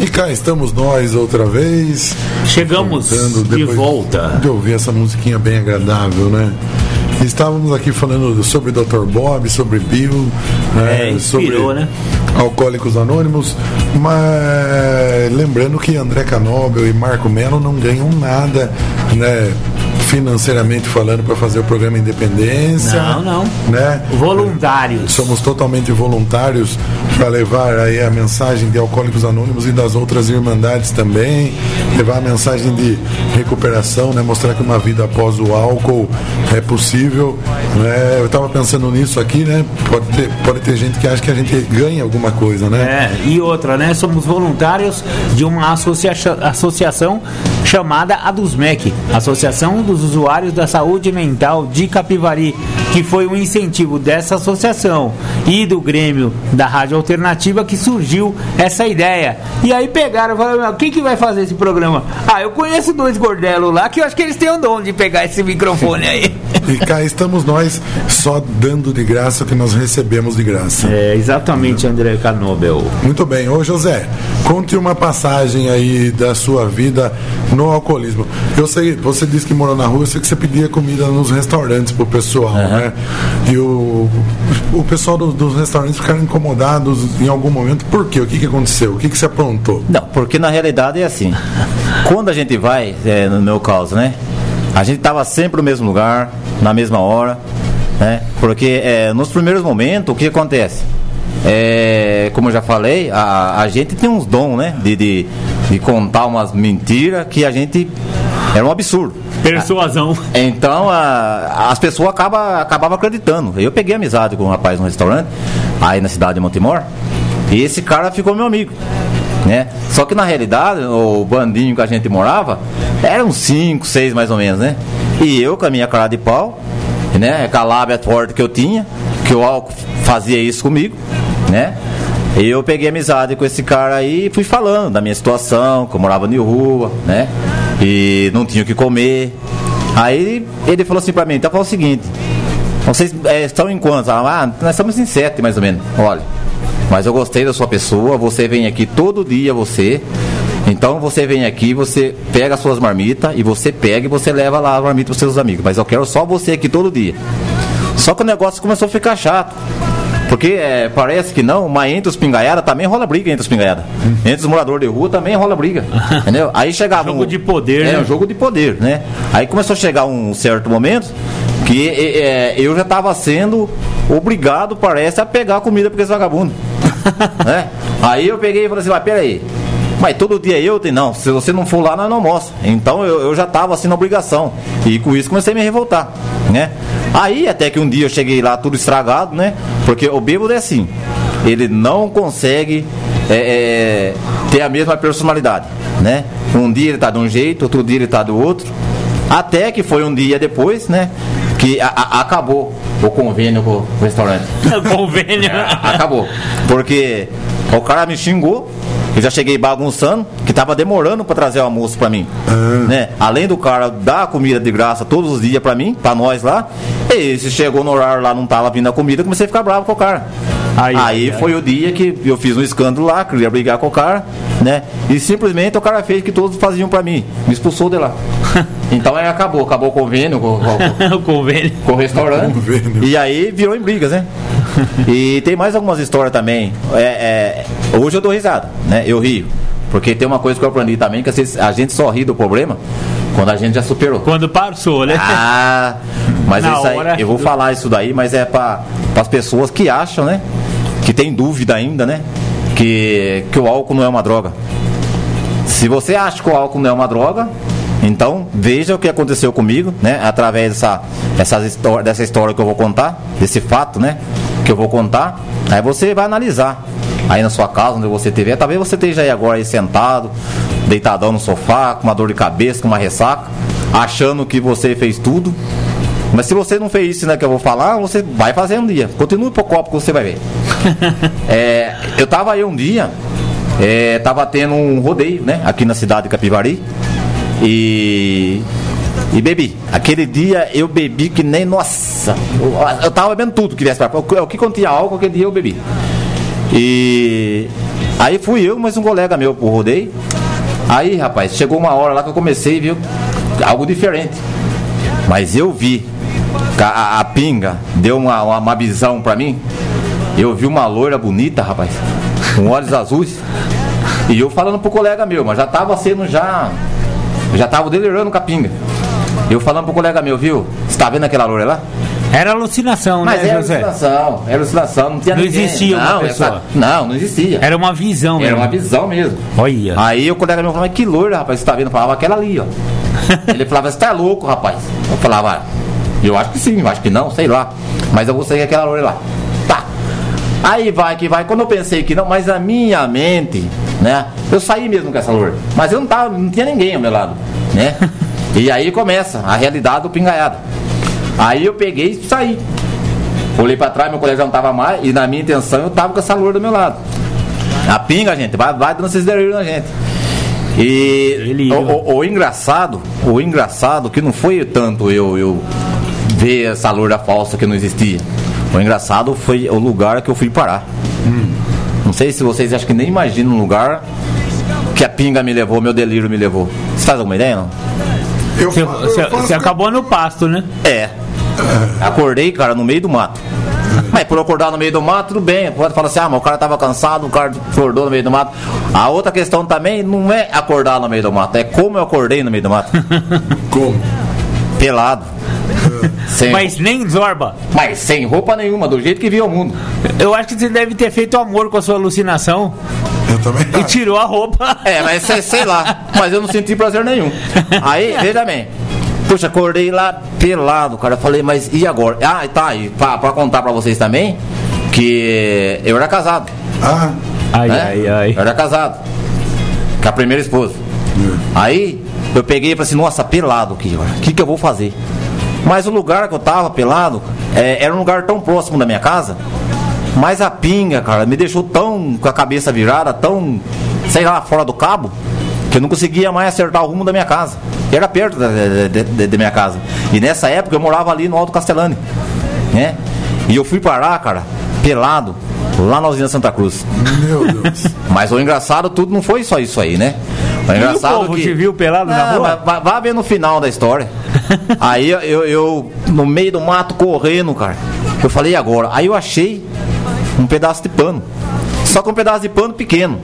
E cá estamos nós outra vez. Chegamos de volta. De ouvir essa musiquinha bem agradável, né? Estávamos aqui falando sobre Dr. Bob, sobre Bill, né? é, inspirou, sobre né? Alcoólicos Anônimos, mas lembrando que André Canobel e Marco Melo não ganham nada, né? Financeiramente falando para fazer o programa Independência. Não, não. Né? Voluntários. Somos totalmente voluntários para levar aí a mensagem de Alcoólicos Anônimos e das outras irmandades também, levar a mensagem de recuperação, né? Mostrar que uma vida após o álcool é possível, né? Eu estava pensando nisso aqui, né? Pode ter, pode ter gente que acha que a gente ganha alguma coisa, né? É, e outra, né? Somos voluntários de uma associa associação chamada ADUSMEC, Associação dos Usuários da Saúde Mental de Capivari, que foi um incentivo dessa associação e do Grêmio da Rádio Alternativa que surgiu essa ideia. E aí pegaram e falaram: quem que vai fazer esse programa? Ah, eu conheço dois gordelos lá que eu acho que eles têm o dom de pegar esse microfone aí. E cá estamos nós só dando de graça o que nós recebemos de graça. É, exatamente, André Canobel. Muito bem. Ô José, conte uma passagem aí da sua vida no alcoolismo. Eu sei, você disse que morou na rua, eu sei que você pedia comida nos restaurantes pro pessoal, uhum. né? E o, o pessoal do, dos restaurantes ficaram incomodados em algum momento. Por quê? O que, que aconteceu? O que, que você aprontou? Não, porque na realidade é assim. Quando a gente vai, é, no meu caso, né? A gente estava sempre no mesmo lugar, na mesma hora, né? Porque é, nos primeiros momentos, o que acontece? É, como eu já falei, a, a gente tem uns dons, né? De, de, de contar umas mentiras que a gente. Era um absurdo. Persuasão. Então a, as pessoas acaba, acabavam acreditando. Eu peguei amizade com um rapaz no restaurante, aí na cidade de Montemor, e esse cara ficou meu amigo. Né? Só que na realidade, o bandinho que a gente morava, eram cinco, seis mais ou menos, né? E eu com a minha cara de pau, né? Com a lábia forte que eu tinha, que o álcool fazia isso comigo, né? Eu peguei amizade com esse cara aí e fui falando da minha situação, que eu morava de rua, né? E não tinha o que comer. Aí ele falou assim pra mim, então fala o seguinte, vocês é, estão em quantos? Ah, nós estamos em sete mais ou menos. Olha, mas eu gostei da sua pessoa, você vem aqui todo dia, você. Então você vem aqui, você pega as suas marmitas e você pega e você leva lá a marmita para seus amigos. Mas eu quero só você aqui todo dia. Só que o negócio começou a ficar chato. Porque é, parece que não, mas entre os pingaiadas também rola briga entre os pingaiadas. Entre os moradores de rua também rola briga. Entendeu? Aí chegava. jogo um, de poder, é, né? um jogo de poder, né? Aí começou a chegar um certo momento que é, eu já estava sendo obrigado, parece, a pegar comida porque esse vagabundo. né? Aí eu peguei e falei assim, mas peraí. Mas todo dia eu tenho, não, se você não for lá, nós não almoça. Então eu, eu já estava assim na obrigação. E com isso comecei a me revoltar, né? Aí até que um dia eu cheguei lá tudo estragado, né? Porque o bêbado é assim, ele não consegue é, é, ter a mesma personalidade, né? Um dia ele tá de um jeito, outro dia ele tá do outro. Até que foi um dia depois, né? Que a, a, acabou o convênio com o restaurante. O convênio? acabou. Porque o cara me xingou, eu já cheguei bagunçando, que tava demorando para trazer o almoço para mim. Ah. Né? Além do cara dar comida de graça todos os dias para mim, para nós lá, e se chegou no horário lá, não tava vindo a comida, comecei a ficar bravo com o cara. Aí, aí foi o dia que eu fiz um escândalo lá, queria brigar com o cara, né? E simplesmente o cara fez o que todos faziam para mim, me expulsou de lá. Então aí acabou, acabou o convênio com, com, o convênio. com o restaurante. Convênio. E aí virou em brigas, né? E tem mais algumas histórias também. É, é, hoje eu dou risada, né? Eu rio. Porque tem uma coisa que eu aprendi também, que a gente só ri do problema quando a gente já superou. Quando passou, né? Ah, mas isso aí, eu vou falar isso daí, mas é para as pessoas que acham, né? Que tem dúvida ainda, né? Que, que o álcool não é uma droga. Se você acha que o álcool não é uma droga, então, veja o que aconteceu comigo, né? Através dessa, dessa, história, dessa história que eu vou contar, desse fato, né? Que eu vou contar. Aí você vai analisar. Aí na sua casa, onde você estiver, talvez você esteja aí agora aí sentado, deitadão no sofá, com uma dor de cabeça, com uma ressaca, achando que você fez tudo. Mas se você não fez isso né, que eu vou falar, você vai fazer um dia. Continue pro copo que você vai ver. é, eu tava aí um dia é, tava tendo um rodeio, né? Aqui na cidade de Capivari. E. E bebi. Aquele dia eu bebi que nem. Nossa! Eu, eu tava bebendo tudo que viesse pra O que continha álcool, aquele dia eu bebi. E. Aí fui eu, mais um colega meu pro rodeio. Aí, rapaz, chegou uma hora lá que eu comecei viu algo diferente. Mas eu vi. A, a, a pinga deu uma, uma, uma visão pra mim. Eu vi uma loira bonita, rapaz. Com olhos azuis. E eu falando pro colega meu, mas já tava sendo já. Já tava delirando com a pinga. Eu falando pro colega meu, viu? Você tá vendo aquela loira lá? Era alucinação, Mas né, era José? alucinação, era alucinação, não tinha Não ninguém. existia uma não, pessoa. essa- não, não existia. Era uma visão Era mesmo. uma visão mesmo. Olha. Aí o colega meu falou, mas que loira, rapaz, você tá vendo? Eu falava aquela ali, ó. Ele falava, você tá louco, rapaz. Eu falava, "Ah, eu acho que sim, eu acho que não, sei lá. Mas eu vou sair com aquela loira lá. Tá. Aí vai que vai. Quando eu pensei que não, mas a minha mente, né? Eu saí mesmo com essa loira. Mas eu não tava, não tinha ninguém ao meu lado, né? E aí começa a realidade do pingaiado. Aí eu peguei e saí. Olhei pra trás, meu colega não tava mais, e na minha intenção eu tava com essa loira do meu lado. A pinga, gente, vai, vai dando esses delírios na gente. E Delírio. o, o- o engraçado, o engraçado que não foi tanto eu, eu ver essa loira falsa que não existia. O engraçado foi o lugar que eu fui parar. Não sei se vocês acham que nem imaginam um lugar que a pinga me levou, meu delírio me levou. Você faz alguma ideia, não? Eu, Você, fa- eu você- faço- você acabou no pasto, né? É. Acordei, cara, no meio do mato. Mas por acordar no meio do mato, tudo bem. Pode falar assim, ah, mas o cara tava cansado, o cara acordou no meio do mato. A outra questão também não é acordar no meio do mato, é como eu acordei no meio do mato. Como? Pelado. Sem, mas... Mas nem Zorba. sem roupa nenhuma, do jeito que viu o mundo. Eu acho que você deve ter feito amor com a sua alucinação Eu também e tirou a roupa. É, mas sei, sei lá. Mas eu não senti prazer nenhum. Aí, veja bem. Puxa, acordei lá pelado, cara. Eu falei, mas e agora? Ah, tá aí. Pra, pra contar pra vocês também, que eu era casado. Ah, Ai, né? ai, ai. Eu era casado. Com a primeira esposa. Aí eu peguei e falei assim, nossa, pelado aqui, o que, que eu vou fazer? Mas o lugar que eu tava pelado é, era um lugar tão próximo da minha casa. Mas a pinga, cara, me deixou tão com a cabeça virada, tão, sei lá, fora do cabo, que eu não conseguia mais acertar o rumo da minha casa. E era perto da, minha casa. E nessa época eu morava ali no Alto Castelani. Né? E eu fui parar, cara, pelado, lá na usina Santa Cruz. meu Deus. Mas o engraçado, tudo não foi só isso aí, né? O engraçado povo que... te viu pelado na Não, rua? mas Vá, vá ver no final da história. aí eu, eu, eu, no meio do mato, correndo, cara. Eu falei, e agora? Aí eu achei um pedaço de pano. Só com um pedaço de pano pequeno.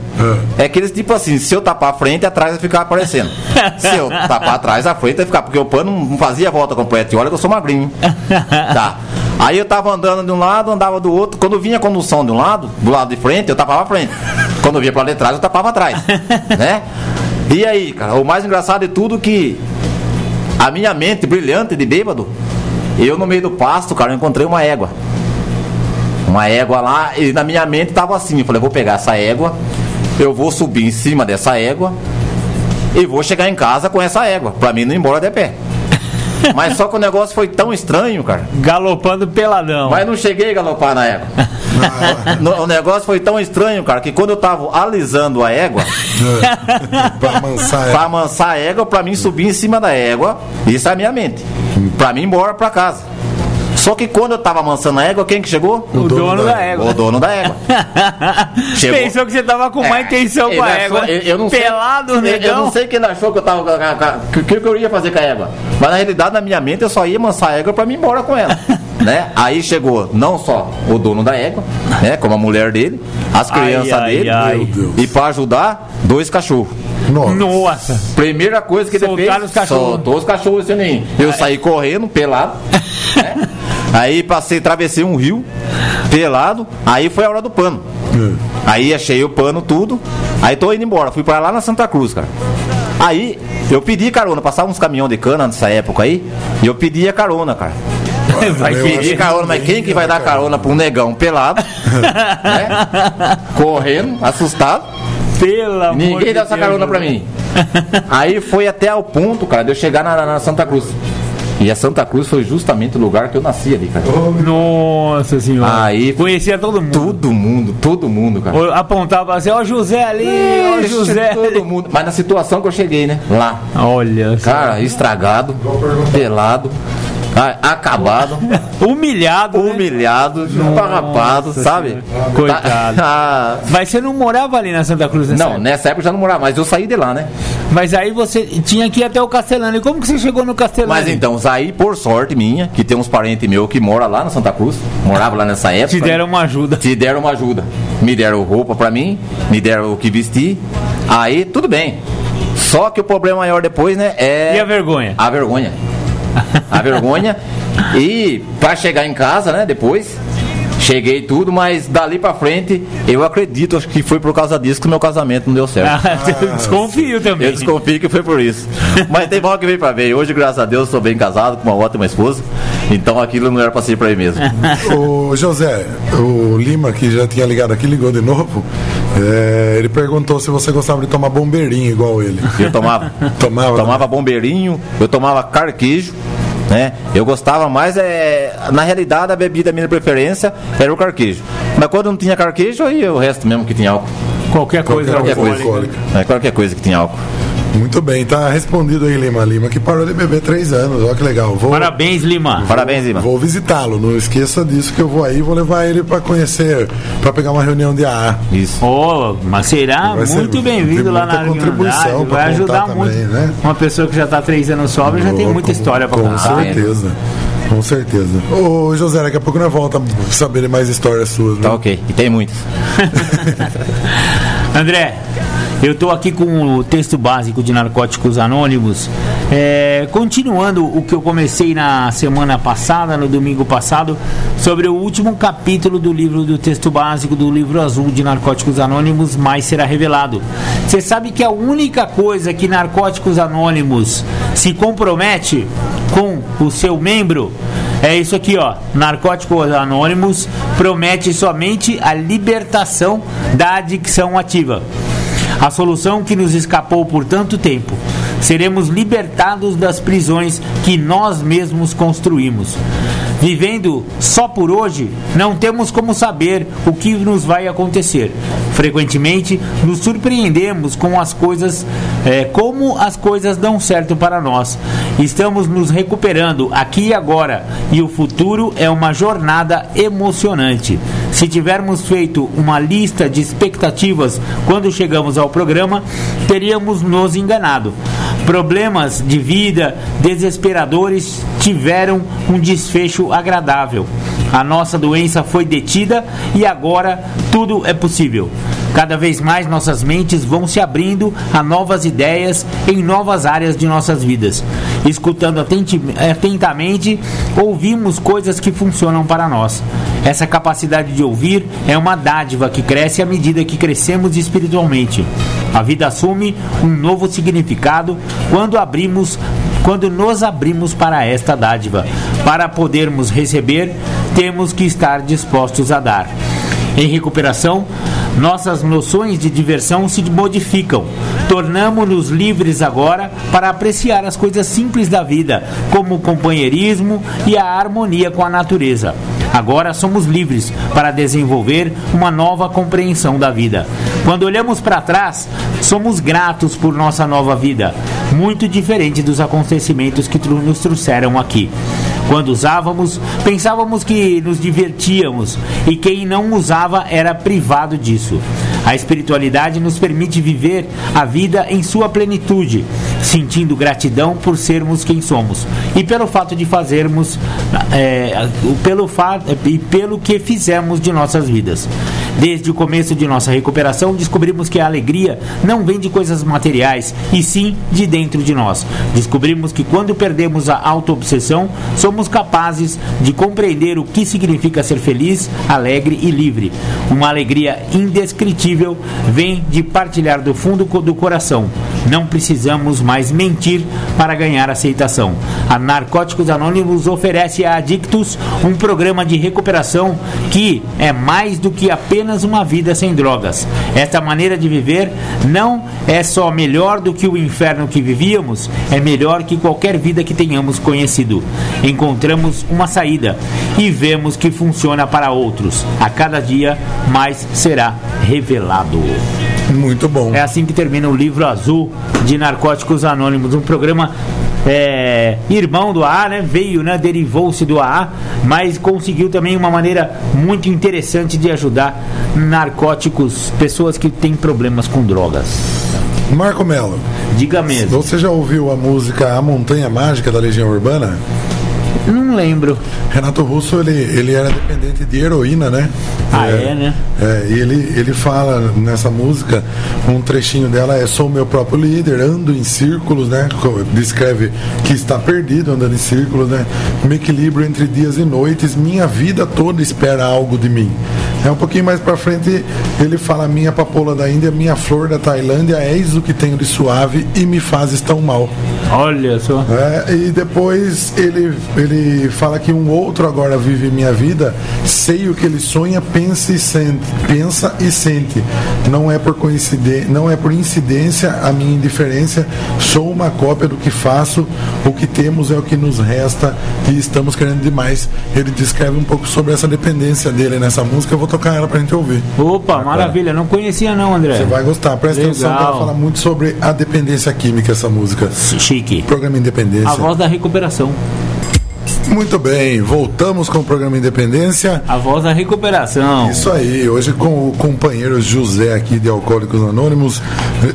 É aqueles tipo assim, se eu tapar a frente, atrás vai ficar aparecendo. se eu tapar atrás, a frente vai ficar, porque o pano não fazia a volta completa. E olha que eu sou magrinho. tá. Aí eu tava andando de um lado, andava do outro. Quando vinha a condução de um lado, do lado de frente, eu tapava a frente. Quando eu vinha pra lá de trás, eu tapava atrás. né? E aí, cara, o mais engraçado de tudo que a minha mente brilhante de bêbado, eu no meio do pasto, cara, eu encontrei uma égua. Uma égua lá, e na minha mente tava assim, eu falei, vou pegar essa égua, eu vou subir em cima dessa égua e vou chegar em casa com essa égua, pra mim não ir embora de pé. Mas só que o negócio foi tão estranho, cara. Galopando peladão. Mas não cheguei a galopar na égua. No- o negócio foi tão estranho, cara, que quando eu tava alisando a égua, pra amansar pra amansar a égua, pra mim subir em cima da égua, isso é a minha mente. Pra mim ir embora pra casa. Só que quando eu tava amansando a égua, quem que chegou? o, dono, da O égua. dono da égua. Chegou. Pensou que você tava com má É, intenção com a achou- égua. eu, eu não Pelado, sei, eu- Eu negão. não sei que ele achou que eu tava. com a- com a- que- que, eu ia fazer com a égua. Mas na realidade, na minha mente, eu só ia amansar a égua pra mim ir embora com ela. né? Aí chegou não só o dono da égua, né? Como a mulher dele, as crianças ai, dele. ai. Meu Deus. E pra ajudar, dois cachorros. Nossa. Nossa. Primeira coisa que ele Soltaram fez, os cachorros. soltou os cachorros assim, nem. Eu saí correndo, pelado. né? Aí passei, atravessei um rio, pelado. Aí foi a hora do pano. Aí achei o pano, tudo. Aí tô indo embora. Fui pra lá na Santa Cruz, cara. Aí eu pedi carona, passava uns caminhão de cana nessa época aí. E eu pedia carona, cara. Vai Eu pedir. Pedi carona, mas quem que vai dar carona pra um negão pelado? né? Correndo, assustado. Pelo amor Ninguém deu essa Deus, carona pra José. mim. Aí foi até o ponto, cara, de eu chegar na, na Santa Cruz. E a Santa Cruz foi justamente o lugar que eu nasci ali, cara. Nossa senhora. Aí- Conhecia todo mundo. Todo mundo, todo mundo, cara. Ou Apontava assim, ó José ali, ó José. todo mundo. Mas na situação que eu cheguei, né? Lá. Olha. Cara, estragado, pelado, acabado, humilhado. né? humilhado, esparrapado, sabe? Coitado. Tá- Mas você não morava ali na Santa Cruz nessa Não, época? nessa época eu já não morava, mas eu saí de lá, né? Mas aí você tinha que ir até o Castelano. E como que você chegou no Castelano? Mas então, saí por sorte minha, que tem uns parentes meus que moram lá na Santa Cruz, morava lá nessa época. Te deram uma ajuda. Te deram uma ajuda. Me deram roupa pra mim, me deram o que vestir. Aí, tudo bem. Só que o problema maior depois, né, é. E a vergonha? A vergonha. A vergonha. E pra chegar em casa, né, depois. Cheguei tudo, mas dali pra frente, eu acredito acho que foi por causa disso que o meu casamento não deu certo. Eu desconfio também. Eu desconfio que foi por isso. Mas tem mal que vem pra ver. Hoje, graças a Deus, sou bem casado com uma ótima esposa. Então aquilo não era pra ser pra mim mesmo. O José, o Lima, que já tinha ligado aqui, ligou de novo. É, ele perguntou se você gostava de tomar bombeirinho igual ele. Eu tomava. Tomava, né? Tomava bombeirinho, eu tomava carquejo. Né? Eu gostava mais, é, na realidade, a bebida minha preferência era o carquejo. Mas quando não tinha carquejo, aí o resto mesmo que tinha álcool. Qualquer coisa Qualquer coisa. alcoólica. É, qualquer coisa que tinha álcool. Muito bem, tá respondido aí, Lima Lima, que parou de beber três anos. Olha que legal. Vou, Parabéns, Lima. Parabéns, Ima. vou visitá-lo. Não esqueça disso que eu vou aí, vou levar ele para conhecer, para pegar uma reunião de AA. Isso. Oh, mas será Vai muito bem-vindo lá na contribuição Vai ajudar muito. também, né? Uma pessoa que já está três anos sóbria já tem muita história para Com contar. certeza. Com certeza. Ô José, daqui a pouco nós voltamos a saber mais histórias suas. Tá viu? ok. E tem muitas. André, eu estou aqui com o texto básico de Narcóticos Anônimos. É, continuando o que eu comecei na semana passada, no domingo passado, sobre o último capítulo do livro do texto básico do livro azul de Narcóticos Anônimos, mais será revelado. Você sabe que a única coisa que Narcóticos Anônimos se compromete com o seu membro é isso aqui, ó. Narcóticos Anônimos promete somente a libertação da adicção ativa. A solução que nos escapou por tanto tempo. Seremos libertados das prisões que nós mesmos construímos. Vivendo só por hoje, não temos como saber o que nos vai acontecer. Frequentemente, nos surpreendemos com as coisas, eh, como as coisas dão certo para nós. Estamos nos recuperando aqui e agora, e o futuro é uma jornada emocionante. Se tivermos feito uma lista de expectativas quando chegamos ao programa, teríamos nos enganado. Problemas de vida desesperadores tiveram um desfecho agradável. A nossa doença foi detida e agora tudo é possível. Cada vez mais nossas mentes vão se abrindo a novas ideias em novas áreas de nossas vidas. Escutando atentamente, ouvimos coisas que funcionam para nós. Essa capacidade de ouvir é uma dádiva que cresce à medida que crescemos espiritualmente. A vida assume um novo significado quando abrimos quando nos abrimos para esta dádiva. Para podermos receber, temos que estar dispostos a dar. Em recuperação, nossas noções de diversão se modificam. Tornamos-nos livres agora para apreciar as coisas simples da vida, como o companheirismo e a harmonia com a natureza. Agora somos livres para desenvolver uma nova compreensão da vida. Quando olhamos para trás, somos gratos por nossa nova vida, muito diferente dos acontecimentos que nos trouxeram aqui. Quando usávamos, pensávamos que nos divertíamos e quem não usava era privado disso. A espiritualidade nos permite viver a vida em sua plenitude, sentindo gratidão por sermos quem somos e pelo fato de fazermos, é, pelo fato e pelo que fizemos de nossas vidas. Desde o começo de nossa recuperação, descobrimos que a alegria não vem de coisas materiais, e sim de dentro de nós. Descobrimos que quando perdemos a autoobsessão, somos capazes de compreender o que significa ser feliz, alegre e livre. Uma alegria indescritível vem de partilhar do fundo do coração. Não precisamos mais mentir para ganhar aceitação. A Narcóticos Anônimos oferece a adictos um programa de recuperação que é mais do que apenas uma vida sem drogas. Esta maneira de viver não é só melhor do que o inferno que vivíamos, é melhor que qualquer vida que tenhamos conhecido. Encontramos uma saída e vemos que funciona para outros. A cada dia mais será revelado. Muito bom. É assim que termina o livro azul de Narcóticos Anônimos, um programa é, irmão do AA, né? Veio, né? Derivou-se do AA, mas conseguiu também uma maneira muito interessante de ajudar narcóticos, pessoas que têm problemas com drogas. Marco Melo. Diga mesmo. Você já ouviu a música A Montanha Mágica da Legião Urbana? Não lembro. Renato Russo, ele, ele era dependente de heroína, né? Ah, é, é né? É, e ele, ele fala nessa música, um trechinho dela é Sou meu próprio líder, ando em círculos, né? Descreve que está perdido andando em círculos, né? Me equilibro entre dias e noites, minha vida toda espera algo de mim. É um pouquinho mais para frente, ele fala: Minha papoula da Índia, minha flor da Tailândia, eis o que tenho de suave e me fazes tão mal. Olha só. É, e depois ele, ele fala que um outro agora vive minha vida, sei o que ele sonha, pensa e sente, pensa e sente. Não é por coincidência, não é por incidência a minha indiferença, sou uma cópia do que faço, o que temos é o que nos resta e estamos querendo demais. Ele descreve um pouco sobre essa dependência dele nessa música, eu vou tocar ela pra gente ouvir. Opa, maravilha, não conhecia não, André. Você vai gostar, presta Legal. atenção que ela fala muito sobre a dependência química essa música. Chique. Programa Independência. A voz da recuperação. Muito bem, voltamos com o programa Independência. A voz da recuperação. Isso aí, hoje com o companheiro José aqui de Alcoólicos Anônimos,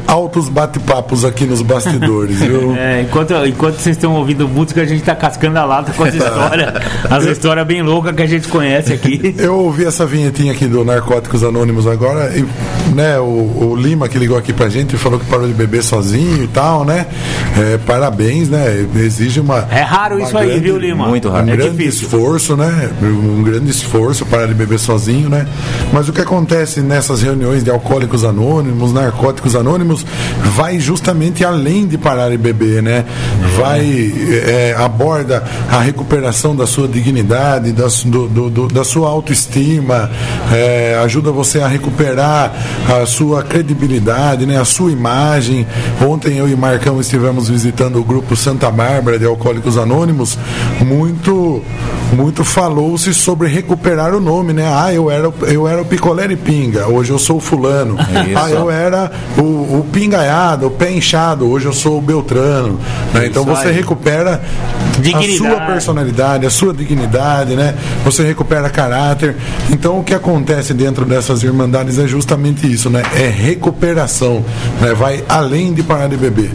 altos bate-papos aqui nos bastidores, viu? É, enquanto, enquanto vocês estão ouvindo música, a gente está cascando a lata com as histórias, as histórias bem loucas que a gente conhece aqui. Eu ouvi essa vinhetinha aqui do Narcóticos Anônimos agora, e, né, o, o, Lima que ligou aqui pra gente e falou que parou de beber sozinho e tal, né? É, parabéns, né? Exige uma. É raro uma isso aí, viu, Lima? Muito raro. Um é grande difícil. esforço, né? Um grande esforço para de beber sozinho, né? Mas o que acontece nessas reuniões de alcoólicos anônimos, narcóticos anônimos, vai justamente além de parar de beber, né? Vai é, aborda a recuperação da sua dignidade, da, do, do, do, da sua autoestima, é, ajuda você a recuperar a sua credibilidade, né? A sua imagem. Ontem eu e Marcão estivemos visitando o grupo Santa Bárbara de Alcoólicos Anônimos, muito muito falou-se sobre recuperar o nome, né? Ah, eu era, eu era o picolé de pinga, hoje eu sou o fulano. Isso. Ah, eu era o, o pingaiado, o pé inchado, hoje eu sou o Beltrano. Né? Então você aí. recupera a sua personalidade, a sua dignidade, né? Você recupera caráter. Então o que acontece dentro dessas irmandades é justamente isso, né? É recuperação, né? Vai além de parar de beber.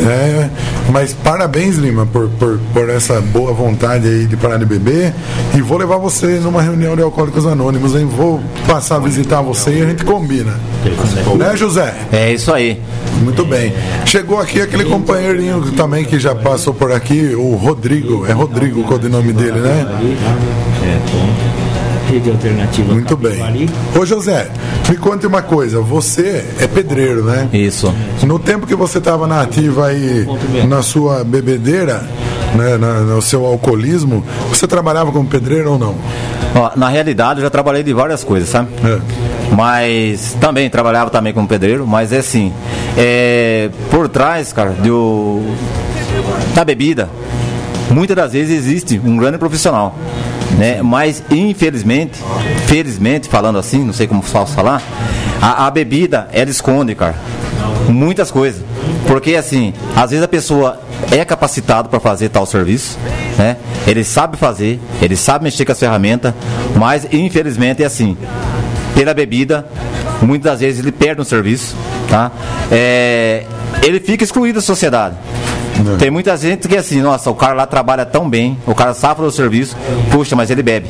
É, mas parabéns, Lima, por, por, por essa boa vontade aí de parar de beber. E vou levar você numa reunião de Alcoólicos Anônimos, hein? Vou passar a visitar você e a gente combina. Né, José? É isso aí. Muito bem. Chegou aqui aquele companheirinho também que já passou por aqui, o Rodrigo. É Rodrigo o codinome dele, né? É, rede alternativa. Muito bem. Ô José, me conte uma coisa, você é pedreiro, né? Isso. No tempo que você estava na ativa aí, na sua bebedeira, né, na, no seu alcoolismo, você trabalhava como pedreiro ou não? Ó, na realidade, eu já trabalhei de várias coisas, sabe? É. Mas também trabalhava também como pedreiro, mas é assim, é, por trás, cara, do, da bebida, muitas das vezes existe um grande profissional. Né? Mas infelizmente, felizmente falando assim, não sei como falar, a, a bebida ela esconde, cara, muitas coisas. Porque assim, às vezes a pessoa é capacitado para fazer tal serviço, né? Ele sabe fazer, ele sabe mexer com as ferramentas, mas infelizmente é assim, pela bebida, muitas das vezes ele perde um serviço, tá? É, ele fica excluído da sociedade. Não. Tem muita gente que é assim, nossa, o cara lá trabalha tão bem, o cara safra o serviço, puxa, mas ele bebe.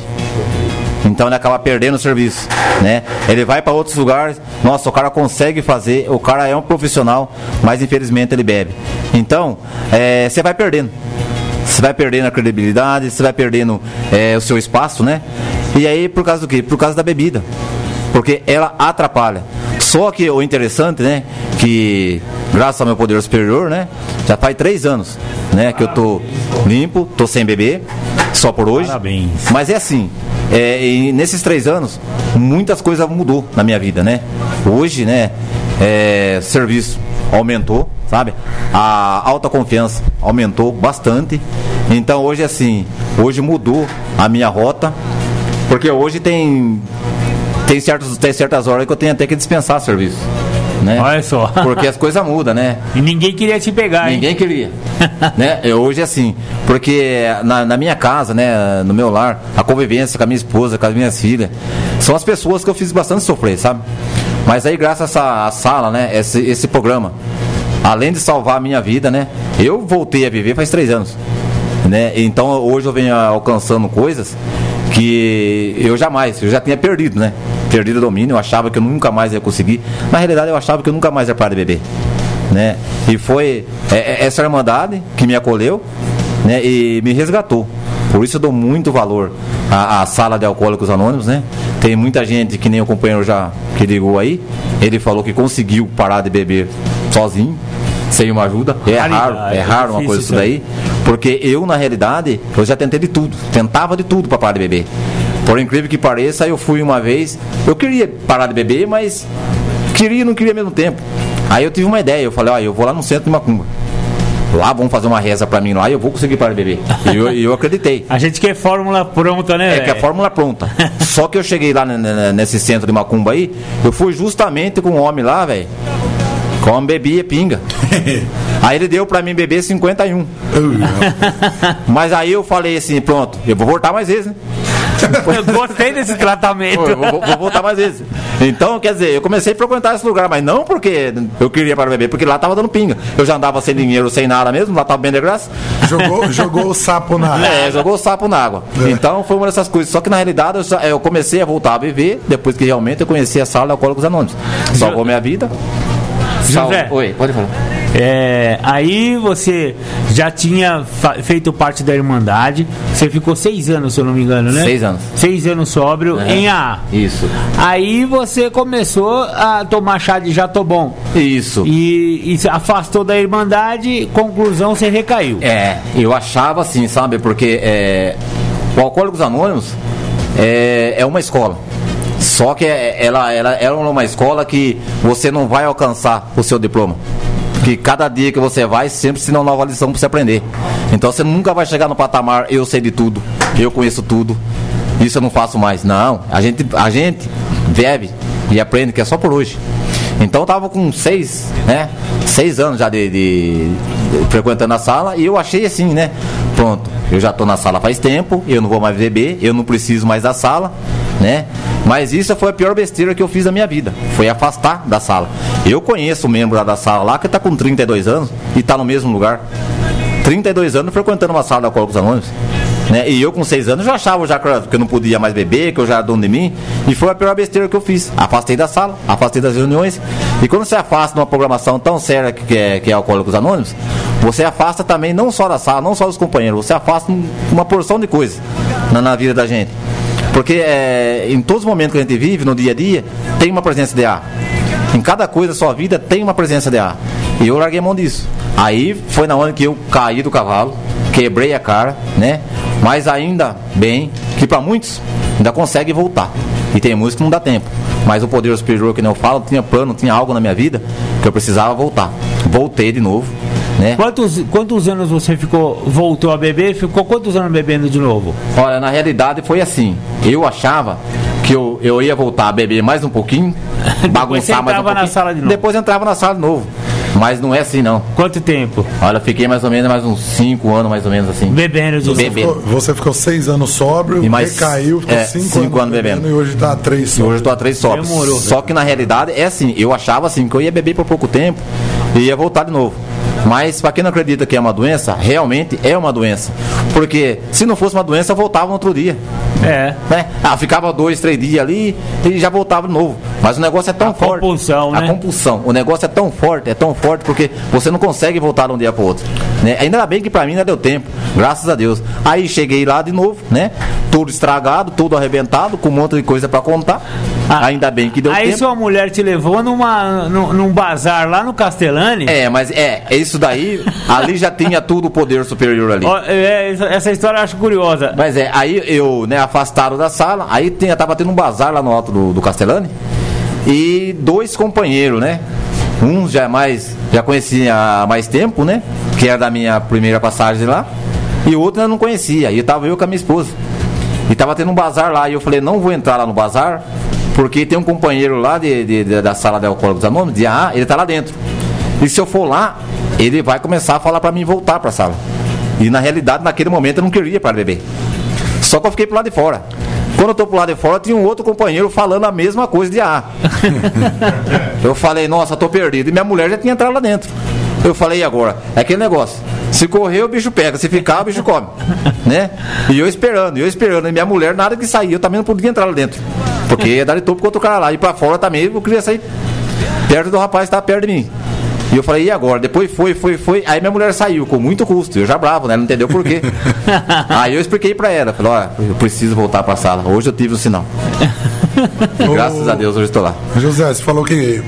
Então ele acaba perdendo o serviço, né? Ele vai para outros lugares, nossa, o cara consegue fazer, o cara é um profissional, mas infelizmente ele bebe. Então, é, você vai perdendo. Você vai perdendo a credibilidade, você vai perdendo é, o seu espaço, né? E aí por causa do quê? Por causa da bebida. Porque ela atrapalha. Só que o interessante, né? Que graças ao meu poder superior, né? Já faz três anos, né? Que eu tô limpo, tô sem beber, só por hoje. Parabéns. Mas é assim, é, e nesses três anos, muitas coisas mudou na minha vida, né? Hoje, né? É, serviço aumentou, sabe? A alta confiança aumentou bastante. Então hoje assim, hoje mudou a minha rota, porque hoje tem tem, certos, tem certas horas que eu tenho até que dispensar serviço. Né? Olha só. Porque as coisas mudam, né? E ninguém queria te pegar, hein? Ninguém queria. né? Eu, hoje é assim, porque na, na, minha casa, né, no meu lar, a convivência com a minha esposa, com as minhas filhas, são as pessoas que eu fiz bastante sofrer, sabe? Mas aí, graças a essa sala, né, esse, esse programa, além de salvar a minha vida, né, eu voltei a viver faz três anos. Né? Então hoje eu venho alcançando coisas que eu jamais, eu já tinha perdido, né? Perdido o domínio, eu achava que eu nunca mais ia conseguir. Na realidade, eu achava que eu nunca mais ia parar de beber, né? E foi é, é, essa irmandade que me acolheu, né? E me resgatou. Por isso eu dou muito valor à, à sala de alcoólicos anônimos, né? Tem muita gente que nem o companheiro já que ligou aí, ele falou que conseguiu parar de beber sozinho, sem uma ajuda. É raro, é, é raro uma coisa isso daí. Porque eu, na realidade, eu já tentei de tudo. Tentava de tudo para parar de beber. Por incrível que pareça, eu fui uma vez. Eu queria parar de beber, mas queria e não queria ao mesmo tempo. Aí eu tive uma ideia. Eu falei, ó, eu vou lá no centro de Macumba. Lá vão fazer uma reza para mim lá e eu vou conseguir parar de beber. E eu, eu acreditei. A gente quer fórmula pronta, né? É que a fórmula pronta. Só que eu cheguei lá nesse centro de Macumba aí, eu fui justamente com um homem lá, velho Come, bebia, pinga. aí ele deu pra mim beber 51. Mas aí eu falei assim, pronto, eu vou voltar mais vezes, né? Eu gostei desse tratamento. Eu vou, vou, voltar mais vezes. Então, quer dizer, eu comecei a frequentar esse lugar, mas não porque eu queria para beber, porque lá tava dando pinga. Eu já andava sem dinheiro, sem nada mesmo, lá tava bem de graça. Jogou, jogou o sapo na água. É, jogou o sapo na água. É. Então foi uma dessas coisas. Só que na realidade eu, eu, comecei a voltar a beber depois que realmente eu conheci a sala de Alcoólicos Anônimos. Salvou minha vida. José, Oi, pode falar. É, aí você já tinha feito parte da Irmandade. Você ficou seis anos, se eu não me engano, né? Seis anos. Seis anos sóbrio é. em A. Isso. Aí você começou a tomar chá de Jatobon. Isso. E, e se afastou da Irmandade, conclusão, você recaiu. É, eu achava assim, sabe? Porque é, o Alcoólicos Anônimos é, é uma escola. Só que é, ela, ela, ela é uma escola que você não vai alcançar o seu diploma. Que cada dia que você vai, sempre se não nova lição para você aprender. Então você nunca vai chegar no patamar, eu sei de tudo, eu conheço tudo, isso eu não faço mais. Não, a gente, a gente bebe e aprende que é só por hoje. Então eu tava com seis, né? Seis anos já de, de, de, frequentando a sala e eu achei assim, né? Pronto, eu já tô na sala faz tempo, eu não vou mais beber, eu não preciso mais da sala, né? Mas isso foi a pior besteira que eu fiz na minha vida. Foi afastar da sala. Eu conheço um membro lá da sala lá que está com 32 anos e está no mesmo lugar. 32 anos frequentando uma sala da Alcoólicos Anônimos. Né? E eu com 6 anos já achava já que eu não podia mais beber, que eu já era dono de mim. E foi a pior besteira que eu fiz. Afastei da sala, afastei das reuniões. E quando você afasta de uma programação tão séria que é, que é Alcoólicos Anônimos, você afasta também não só da sala, não só dos companheiros, você afasta uma porção de coisas na, na vida da gente. Porque é, em todos os momentos que a gente vive, no dia a dia, tem uma presença de ar. Em cada coisa da sua vida tem uma presença de ar. E eu larguei mão disso. Aí foi na hora que eu caí do cavalo, quebrei a cara, né? Mas ainda bem que para muitos ainda consegue voltar. E tem música que não dá tempo. Mas o poder superior que eu falo, tinha plano, tinha algo na minha vida que eu precisava voltar. Voltei de novo né? Quantos, quantos anos você ficou, voltou a beber? Ficou quantos anos bebendo de novo? Olha, na realidade foi assim. Eu achava que eu, eu ia voltar a beber mais um pouquinho, bagunçar mais um pouquinho. Na sala de novo. Depois entrava na sala de novo. Mas não é assim não. Quanto tempo? Olha, fiquei mais ou menos mais uns 5 anos, mais ou menos assim. Bebendo de Ficou, você ficou 6 anos sóbrio, e mais, recaiu, ficou 5 é, anos, anos bebendo. bebendo. E hoje tá 3 sóbrio. Hoje eu tô a 3 sóbrio. Demorou. Só que na realidade é assim, eu achava assim que eu ia beber por pouco tempo e ia voltar de novo. Mas para quem não acredita que é uma doença, realmente é uma doença. Porque se não fosse uma doença, voltava no outro dia. É. Né? Ah, ficava dois, três dias ali e já voltava de novo. Mas o negócio é tão a forte. Compulsão, né? A compulsão. O negócio é tão forte, é tão forte porque você não consegue voltar de um dia para outro. Né? Ainda bem que para mim ainda deu tempo, graças a Deus. Aí cheguei lá de novo, né? Tudo estragado, tudo arrebentado, com um monte de coisa para contar. Ah, Ainda bem que deu Aí tempo. sua mulher te levou numa, num, num bazar lá no Castellani. É, mas é, é isso daí, ali já tinha tudo o poder superior ali. Ó, é, essa- essa história eu acho curiosa. Mas é, aí eu, né, afastado da sala, aí tinha, tava tendo um bazar lá no alto do, do Castellani. E dois companheiros, né? Um já é mais, já conhecia há mais tempo, né? Que era da minha primeira passagem lá. E outro eu não conhecia. E tava eu com a minha esposa. E tava tendo um bazar lá. E eu falei, não vou entrar lá no bazar, porque tem um companheiro lá de, de- de- da sala de alcoólicos anônimos, de AA, ele tá lá dentro. E se eu for lá, ele vai começar a falar para mim voltar para a sala. E na realidade, naquele momento, eu não queria para beber. Só que eu fiquei pro lado de fora. Quando eu tô pro lado de fora, tinha um outro companheiro falando a mesma coisa de A. eu falei, nossa, tô perdido. E minha mulher já tinha entrado lá dentro. Eu falei, e agora? É aquele negócio. Se correr, o bicho pega. Se ficar, o bicho come. Né? E eu esperando, e eu esperando. E minha mulher, nada que sair, eu também não podia entrar lá dentro. Porque ia dar de topo com outro cara lá. E pra fora também, eu queria sair perto do rapaz que estava perto de mim. E eu falei, e agora? Depois foi, foi, foi. Aí minha mulher saiu com muito custo. Eu já bravo, né? Não entendeu por quê. Aí eu expliquei pra ela. Falei, ó, eu preciso voltar pra sala. Hoje eu tive um sinal. Graças a Deus, hoje estou lá. José, você falou que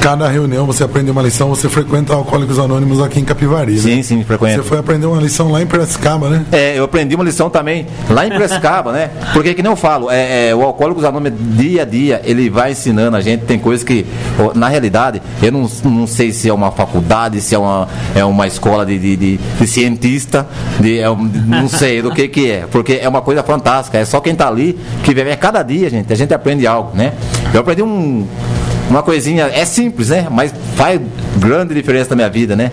cada reunião você aprende uma lição, você frequenta Alcoólicos Anônimos aqui em Capivari, né? Sim, sim, frequento. Você foi aprender uma lição lá em Piracicaba, né? É, eu aprendi uma lição também lá em Piracicaba, né? Porque que nem eu falo, é, é, o Alcoólicos Anônimos, dia a dia, ele vai ensinando a gente, tem coisas que, na realidade, eu não, não sei se é uma faculdade, se é uma, é uma escola de, de, de- de cientista, de, é não sei do que que é, porque é uma coisa fantástica, é só quem tá ali que vive, é cada dia, gente, a gente aprende algo, né? Eu aprendi um, uma coisinha, é simples, né? Mas faz grande diferença na minha vida, né?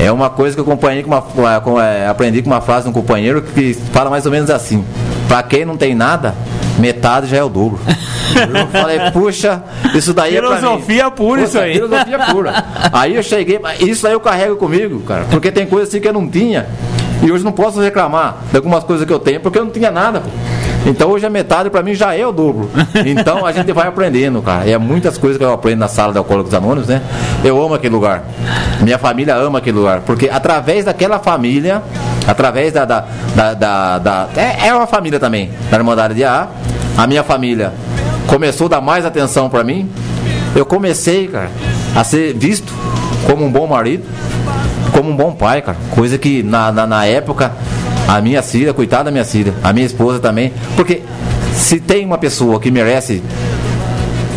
É uma coisa que eu acompanhei com uma, com, é, aprendi com uma frase de um companheiro que fala mais ou menos assim: Pra quem não tem nada, metade já é o dobro. Eu falei, puxa, isso daí é pra mim. Filosofia pura isso aí. Filosofia pura. Aí eu cheguei, isso aí eu carrego comigo, cara. Porque tem coisa assim que eu não tinha. E hoje não posso reclamar de algumas coisas que eu tenho, porque eu não tinha nada. pô. Então hoje a metade pra mim já é o dobro. Então a gente vai aprendendo, cara. E é muitas coisas que eu aprendo na sala de Alcoólicos Anônimos, né? Eu amo aquele lugar. Minha família ama aquele lugar. Porque através daquela família, através da. da, da, da- da- é, é uma família também, da Irmandade de AA. A minha família começou a dar mais atenção pra mim. Eu comecei, cara, a ser visto como um bom marido, como um bom pai, cara. Coisa que na, na, na época, a minha filha, coitada da minha filha, a minha esposa também. Porque se tem uma pessoa que merece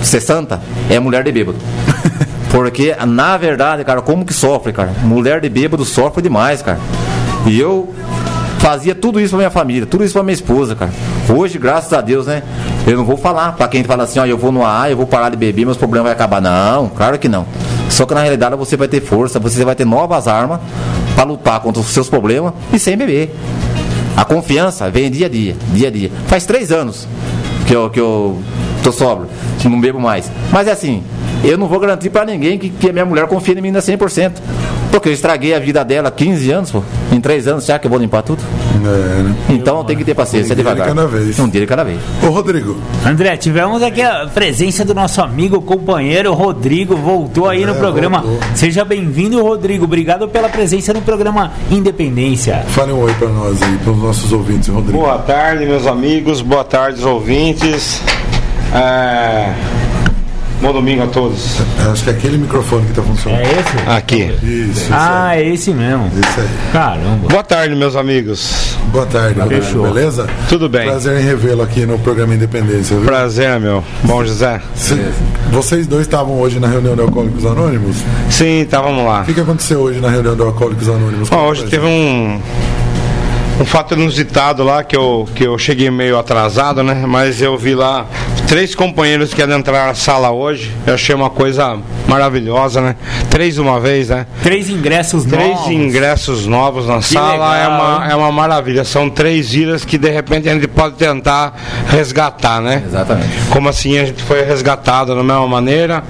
60, é mulher de bêbado. Porque, na verdade, cara, como que sofre, cara? Mulher de bêbado sofre demais, cara. E eu fazia tudo isso pra minha família, tudo isso pra minha esposa, cara. Hoje, graças a Deus, né? Eu não vou falar pra quem fala assim, ó, eu vou no AA, eu vou parar de beber, meus problemas vão acabar. Não, claro que não. Só que na realidade você vai ter força, você vai ter novas armas pra lutar contra os seus problemas e sem beber. A confiança vem dia a dia, dia a dia. Faz três anos que eu, que eu tô sóbrio, que não bebo mais. Mas é assim, eu não vou garantir pra ninguém que, que a minha mulher confia em mim ainda 100%. Porque eu estraguei a vida dela há 15 anos, pô. Em 3 anos, será que eu vou limpar tudo? É, né? Então tem que ter paciência, Um dia de devagar. cada vez. Um dia de cada vez. Ô, Rodrigo, André, tivemos aqui a presença do nosso amigo, companheiro Rodrigo, voltou aí É, no programa. voltou. Seja bem-vindo, Rodrigo. Obrigado pela presença no programa Independência. fale um oi pra nós aí, pros nossos ouvintes, Rodrigo. Boa tarde, meus amigos. Boa tarde, os ouvintes. É... Bom domingo a todos. Acho que é aquele microfone que tá funcionando. É esse? Aqui. Isso, isso Ah, aí. é esse mesmo. Isso aí. Caramba. Boa tarde, meus amigos. Boa tarde, Rodrigo. Fechou. Beleza? Tudo bem. Prazer em revê-lo aqui no programa Independência. Viu? Prazer, meu. Bom, José? Cê- vocês dois estavam hoje na reunião de Alcoólicos Anônimos? Sim, tá, vamos lá. O que, que aconteceu hoje na reunião de Alcoólicos Anônimos? Bom, hoje teve um, um fato inusitado lá que eu, que eu cheguei meio atrasado, né? Mas eu vi lá três companheiros que iam entrar na sala hoje. Eu achei uma coisa maravilhosa, né? Três uma vez, né? Três ingressos Três novos. ingressos novos na sala é uma, é uma maravilha. São três ilhas que de repente a gente pode tentar resgatar, né? Exatamente. Como assim a gente foi resgatado da mesma maneira.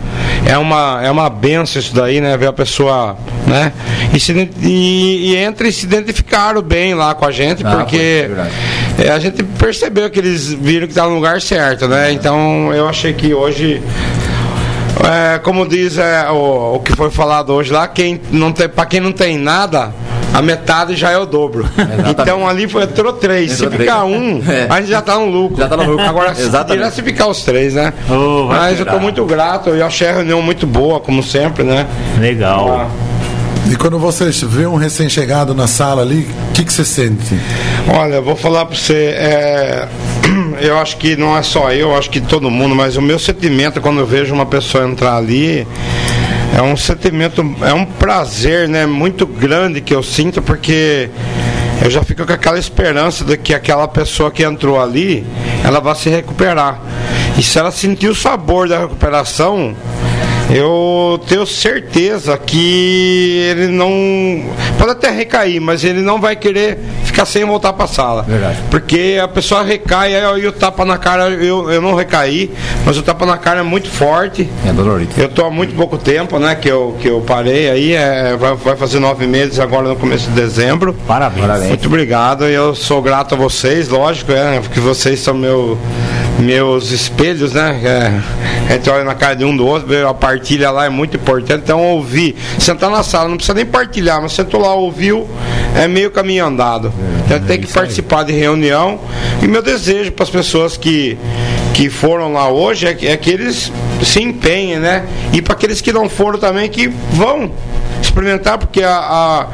É uma, é uma benção isso daí, né? Ver a pessoa, né? E, se, e, e entra e se identificaram bem lá com a gente, Ah, porque é é, a gente percebeu que eles viram que estava no lugar certo, né? Então eu achei que hoje. É, como diz é, o, o que foi falado hoje lá, quem não tem, para quem não tem nada, a metade já é o dobro. então ali foi, entrou três. Entrou se ficar três. um, É. a gente já tá no lucro. Já tá no lucro. Agora, se, Exatamente. se ficar os três, né? Oh, Mas eu tô tirar. muito grato, eu achei a reunião muito boa, como sempre, né? Legal. E quando você vê um recém-chegado na sala ali, o que, que você sente? Olha, eu vou falar para você, é, eu acho que não é só eu, eu acho que todo mundo, mas o meu sentimento quando eu vejo uma pessoa entrar ali é um sentimento, é um prazer, né, muito grande que eu sinto porque eu já fico com aquela esperança de que aquela pessoa que entrou ali, ela vai se recuperar. E se ela sentir o sabor da recuperação, eu tenho certeza que ele não. Pode até recair, mas ele não vai querer ficar sem voltar para a sala. Verdade. Porque a pessoa recai, aí e o tapa na cara, eu, eu não recaí, mas o tapa na cara é muito forte. É dolorido. Eu estou há muito pouco tempo, né, que eu, que eu parei aí, é, vai, vai fazer nove meses agora no começo de dezembro. Parabéns. Parabéns. Muito obrigado, eu sou grato a vocês, lógico, é, porque vocês são meu, meus espelhos, né? É, a gente olha na cara de um do outro, a partilha lá é muito importante, então ouvir, sentar na sala, não precisa nem partilhar, mas sentou lá, ouviu, é meio caminho andado. Então tem que participar de reunião. E meu desejo para as pessoas que, que foram lá hoje é que, é que eles se empenhem, né? E para aqueles que não foram também, que vão experimentar, porque a, a-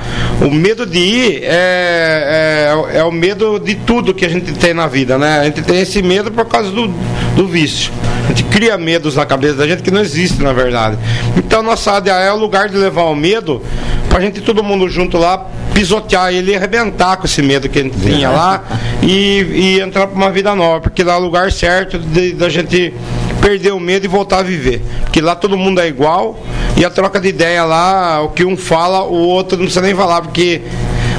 o medo de ir é, é, é o medo de tudo que a gente tem na vida, né? A gente tem esse medo por causa do, do vício. A gente cria medos na cabeça da gente que não existe, na verdade. Então, nossa ADA é o lugar de levar o medo pra gente todo mundo junto lá pisotear ele e arrebentar com esse medo que a gente tinha lá e, e entrar pra uma vida nova, porque lá é o lugar certo da gente perder o medo e voltar a viver. Porque lá todo mundo é igual e a troca de ideia lá, o que um fala, o outro não precisa nem falar, porque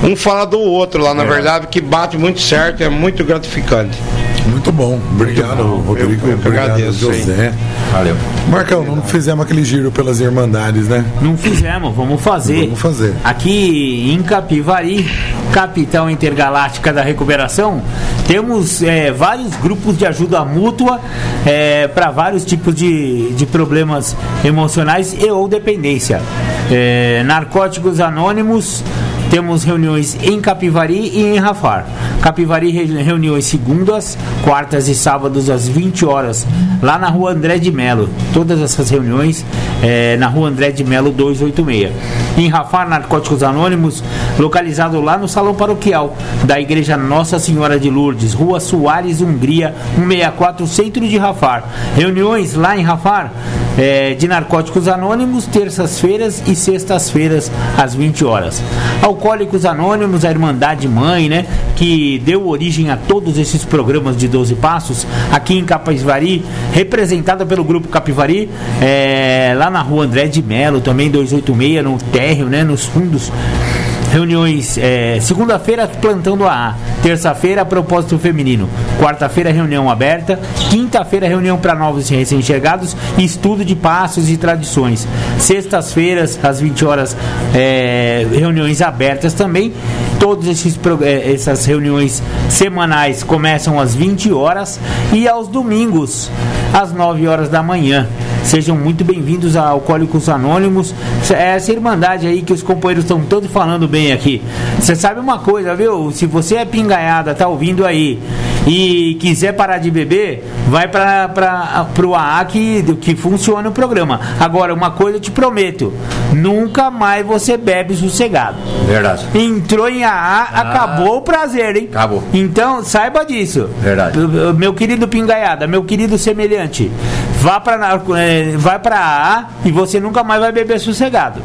um fala do outro lá, na verdade, que bate muito certo, é muito gratificante. Muito bom. Obrigado, Rodrigo. Eu- eu Obrigado, agradeço, José. Valeu. Marcão, não fizemos aquele giro pelas Irmandades, né? Não fizemos, vamos fazer. Vamos fazer. Aqui em Capivari, capital intergaláctica da recuperação, temos é, vários grupos de ajuda mútua para vários tipos de, de problemas emocionais e ou dependência. É, narcóticos anônimos, temos reuniões em Capivari e em Rafar. Capivari, re- reuniões segundas, quartas e sábados às 20 horas, lá na rua André de Melo. Todas essas reuniões eh, na rua André de Melo 286. Em Rafar, Narcóticos Anônimos, localizado lá no Salão Paroquial da Igreja Nossa Senhora de Lourdes, Rua Soares, Hungria, 164, centro de Rafar. Reuniões lá em Rafar eh, de Narcóticos Anônimos, terças-feiras e sextas-feiras, às 20 horas. Alcoólicos Anônimos, a Irmandade Mãe, né? Que deu origem a todos esses programas de 12 Passos, aqui em Capivari, representada pelo Grupo Capivari, eh, lá na rua André de Melo, também 286, no térreo, né? Nos fundos. Reuniões, eh, segunda-feira, plantão do AA. Terça-feira, propósito feminino. Quarta-feira, reunião aberta. Quinta-feira, reunião para novos recém-chegados. Estudo de passos e tradições. Sextas-feiras, às 20 horas, eh, reuniões abertas também. Todas esses, eh, essas reuniões semanais começam às 20 horas e aos domingos, às 9 horas da manhã. Sejam muito bem-vindos a Alcoólicos Anônimos. É Essa irmandade aí que os companheiros estão todos falando bem aqui. Você sabe uma coisa, viu? Se você é pingaiada, tá ouvindo aí e quiser parar de beber, vai para o AA que, que funciona o programa. Agora, uma coisa eu te prometo: nunca mais você bebe sossegado. Verdade. Entrou em AA, acabou o prazer, hein? Acabou. Então, saiba disso. Verdade. Meu- querido pingaiada, meu querido semelhante, vá para vai para AA e você nunca mais vai beber sossegado.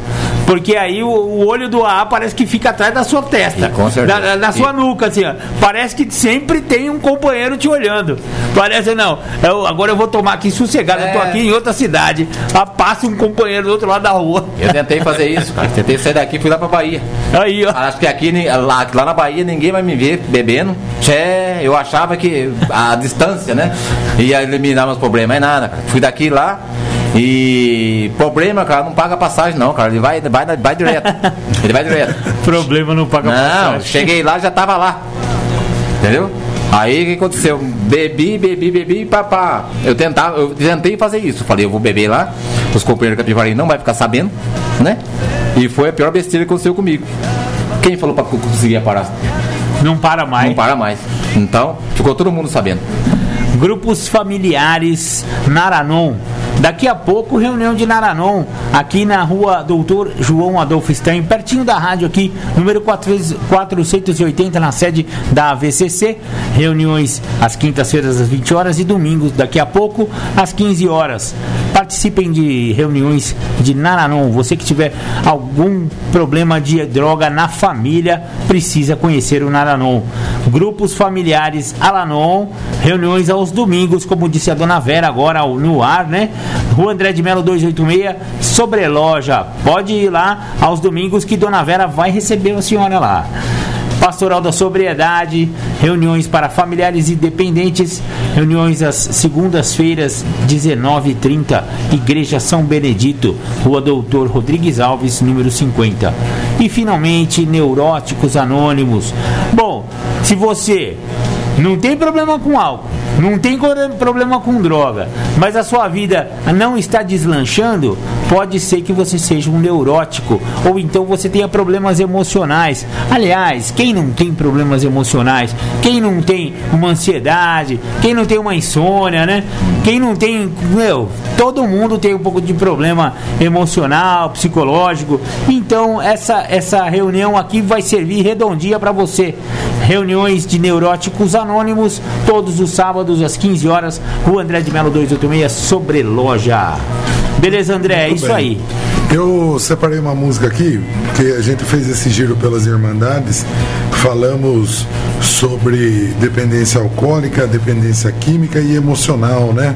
Porque aí o, o olho do AA parece que fica atrás da sua testa, com certeza. da, da sua E- nuca, assim, ó. Parece que sempre tem um companheiro te olhando. Parece, não, eu- agora eu vou tomar aqui sossegado, eu tô É. aqui em outra cidade. Ah, passa um companheiro do outro lado da rua. Eu tentei fazer isso, cara. Tentei sair daqui e fui lá pra Bahia. Aí, ó. Acho que aqui, lá, lá na Bahia, ninguém vai me ver bebendo. Tchê, eu achava que a distância, né? Ia eliminar meus problemas. Mas nada, cara. Fui daqui lá. E problema, cara, não paga passagem não, cara. Ele vai, vai, vai direto. Ele vai direto. Problema não paga Não, passagem. cheguei lá, já tava lá. Entendeu? Aí o que aconteceu? Bebi, bebi, bebi, papá. Eu tentava, eu tentei fazer isso. Falei, eu vou beber lá, os companheiros capivari não vai ficar sabendo, né? E foi a pior besteira que aconteceu comigo. Quem falou para conseguir parar? Não para mais. Não para mais. Então, ficou todo mundo sabendo. Grupos familiares Naranon. Daqui a pouco, reunião de Naranon, aqui na rua Doutor João Adolfo Stein, pertinho da rádio aqui, número 480, na sede da AVCC. Reuniões às quintas-feiras às 20 horas e domingos, daqui a pouco, às 15 horas. Participem de reuniões de Naranon. Você que tiver algum problema de droga na família, precisa conhecer o Naranon. Grupos familiares Alanon, reuniões aos domingos, como disse a dona Vera agora no ar, né? Rua André de Melo 286, sobre loja. Pode ir lá aos domingos que Dona Vera vai receber a senhora lá. Pastoral da Sobriedade, reuniões para familiares e dependentes, reuniões às segundas-feiras, 19h30, Igreja São Benedito, Rua Doutor Rodrigues Alves, número 50. E finalmente, Neuróticos Anônimos. Bom, se você não tem problema com álcool, não tem problema com droga, mas a sua vida não está deslanchando, pode ser que você seja um neurótico ou então você tenha problemas emocionais. Aliás, quem não tem problemas emocionais? Quem não tem uma ansiedade? Quem não tem uma insônia, né? Quem não tem, meu, todo mundo tem um pouco de problema emocional, psicológico. Então, essa essa reunião aqui vai servir redondinha para você. Reuniões de neuróticos anônimos todos os sábados às 15 horas, Rua André de Melo 286, sobre loja. Beleza, André? É isso bem. aí. Eu separei uma música aqui, que a gente fez esse giro pelas Irmandades, falamos sobre dependência alcoólica, dependência química e emocional, né?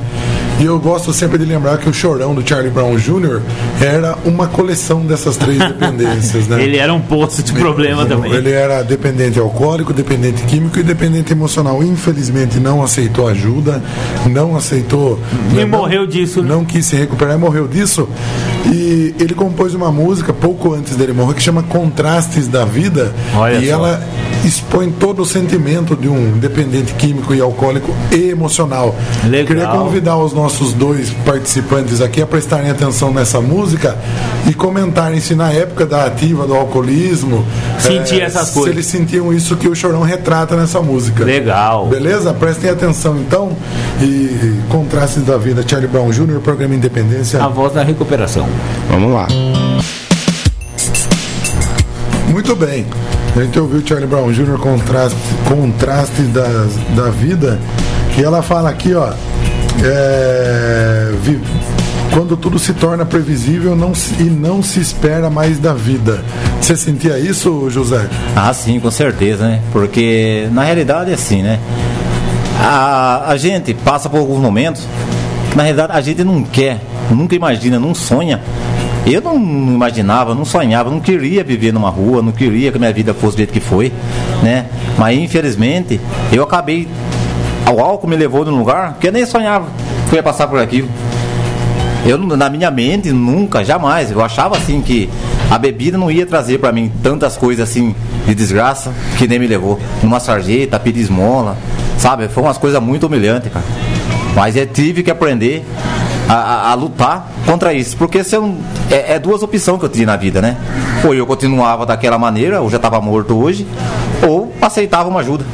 E eu gosto sempre de lembrar que o Chorão do Charlie Brown Jr. era uma coleção dessas três dependências, né? ele era um poço de problema ele, também. Ele era dependente alcoólico, dependente químico e dependente emocional. Infelizmente não aceitou ajuda, não aceitou. E né, morreu disso. Né? Não quis se recuperar, morreu disso. E ele compôs uma música pouco antes dele morrer que chama Contrastes da Vida. Olha e só. ela expõe todo o sentimento de um dependente químico e alcoólico e emocional. Legal. Queria convidar os nossos dois participantes aqui a prestarem atenção nessa música e comentarem se na época da ativa do alcoolismo sentia é, essas se coisas. eles sentiam isso que o Chorão retrata nessa música. Legal. Beleza? Prestem atenção então. E Contrastes da Vida, Charlie Brown Jr., programa Independência. A voz da recuperação. Vamos lá. Muito bem. A gente ouviu Charlie Brown Jr. contraste, contraste da, da vida, que ela fala aqui, ó. É, vi, quando tudo se torna previsível não, e não se espera mais da vida. Você sentia isso, José? Ah, sim, com certeza, né? Porque na realidade é assim, né? A, a gente passa por alguns momentos que na realidade a gente não quer, nunca imagina, não sonha eu não imaginava, não sonhava, não queria viver numa rua, não queria que minha vida fosse do jeito que foi, né? Mas infelizmente eu acabei. O álcool me levou num lugar que eu nem sonhava que eu ia passar por aquilo. Eu, na minha mente, nunca, jamais. Eu achava assim que a bebida não ia trazer para mim tantas coisas assim de desgraça que nem me levou. Numa sarjeta, pedir esmola, sabe? Foi umas coisas muito humilhantes, cara. Mas eu tive que aprender a, a, a lutar contra isso. Porque se eu, é, é, duas opções que eu tinha na vida, né? Ou eu continuava daquela maneira, ou já estava morto hoje, ou aceitava uma ajuda.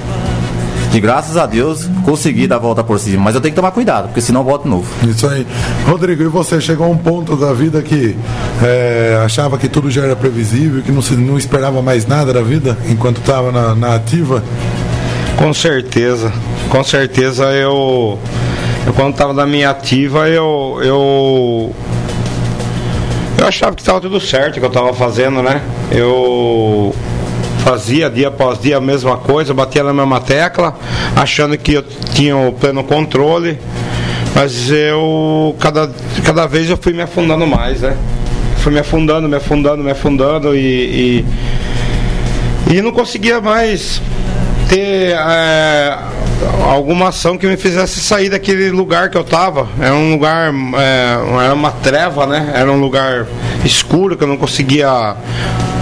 E graças a Deus consegui dar a volta por cima. Mas eu tenho que tomar cuidado, porque senão volto de novo. Isso aí. Rodrigo, e você chegou a um ponto da vida que é, achava que tudo já era previsível, que não, se, não esperava mais nada da vida enquanto estava na, na ativa? Com certeza. Com certeza eu eu, quando estava na minha ativa, eu, eu, eu achava que estava tudo certo que eu estava fazendo, né? Eu fazia dia após dia a mesma coisa, batia na mesma tecla, achando que eu tinha o pleno controle, mas eu cada, cada vez eu fui me afundando mais, né? Fui me afundando, me afundando, me afundando e, e, e não conseguia mais ter é, alguma ação que me fizesse sair daquele lugar que eu estava. Era um lugar, é, era uma treva, né? Era um lugar escuro que eu não conseguia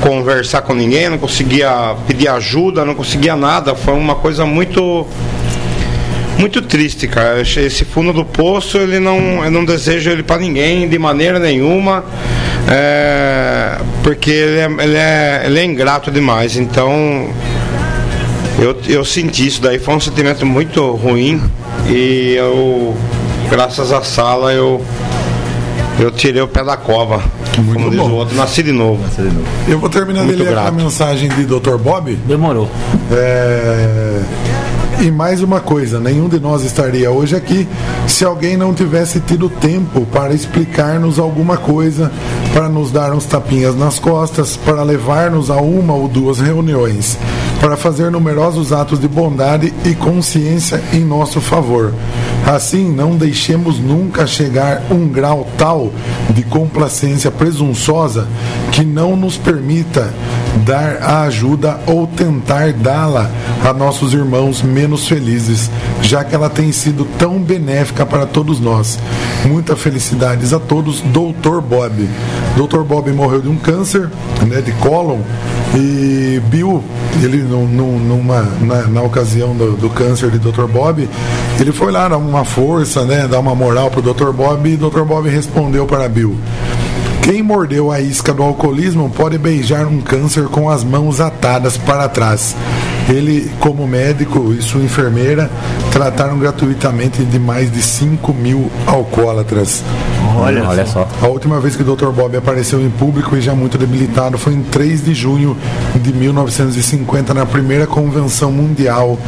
conversar com ninguém, não conseguia pedir ajuda, não conseguia nada. Foi uma coisa muito muito triste, cara. Esse fundo do poço, ele não, eu não desejo ele para ninguém de maneira nenhuma. É, porque ele é, ele, é, ele é ingrato demais, então eu, eu senti isso daí, foi um sentimento muito ruim e eu, graças à sala, eu, eu tirei o pé da cova. Muito como diz bom. o outro, nasci de novo. Eu vou terminar Muito de ler grato. a mensagem de Dr. Bob. Demorou. É, E mais uma coisa, nenhum de nós estaria hoje aqui se alguém não tivesse tido tempo para explicar-nos alguma coisa, para nos dar uns tapinhas nas costas, para levar-nos a uma ou duas reuniões, para fazer numerosos atos de bondade e consciência em nosso favor. Assim, não deixemos nunca chegar um grau tal de complacência presunçosa que não nos permita dar a ajuda ou tentar dá-la a nossos irmãos menos felizes, já que ela tem sido tão benéfica para todos nós. Muitas felicidades a todos, Dr. Bob. Dr. Bob morreu de um câncer né, de cólon e Bill, ele num- num- numa, na, na ocasião do, do câncer de Dr. Bob, ele foi lá dar uma força, né, dar uma moral pro Dr. Bob e Dr. Bob respondeu para Bill. Quem mordeu a isca do alcoolismo pode beijar um câncer com as mãos atadas para trás. Ele, como médico e sua enfermeira, trataram gratuitamente de mais de 5 mil alcoólatras. Olha, Olha só. A última vez que o Dr. Bob apareceu em público e já muito debilitado foi em 3 de junho de 1950, na primeira convenção mundial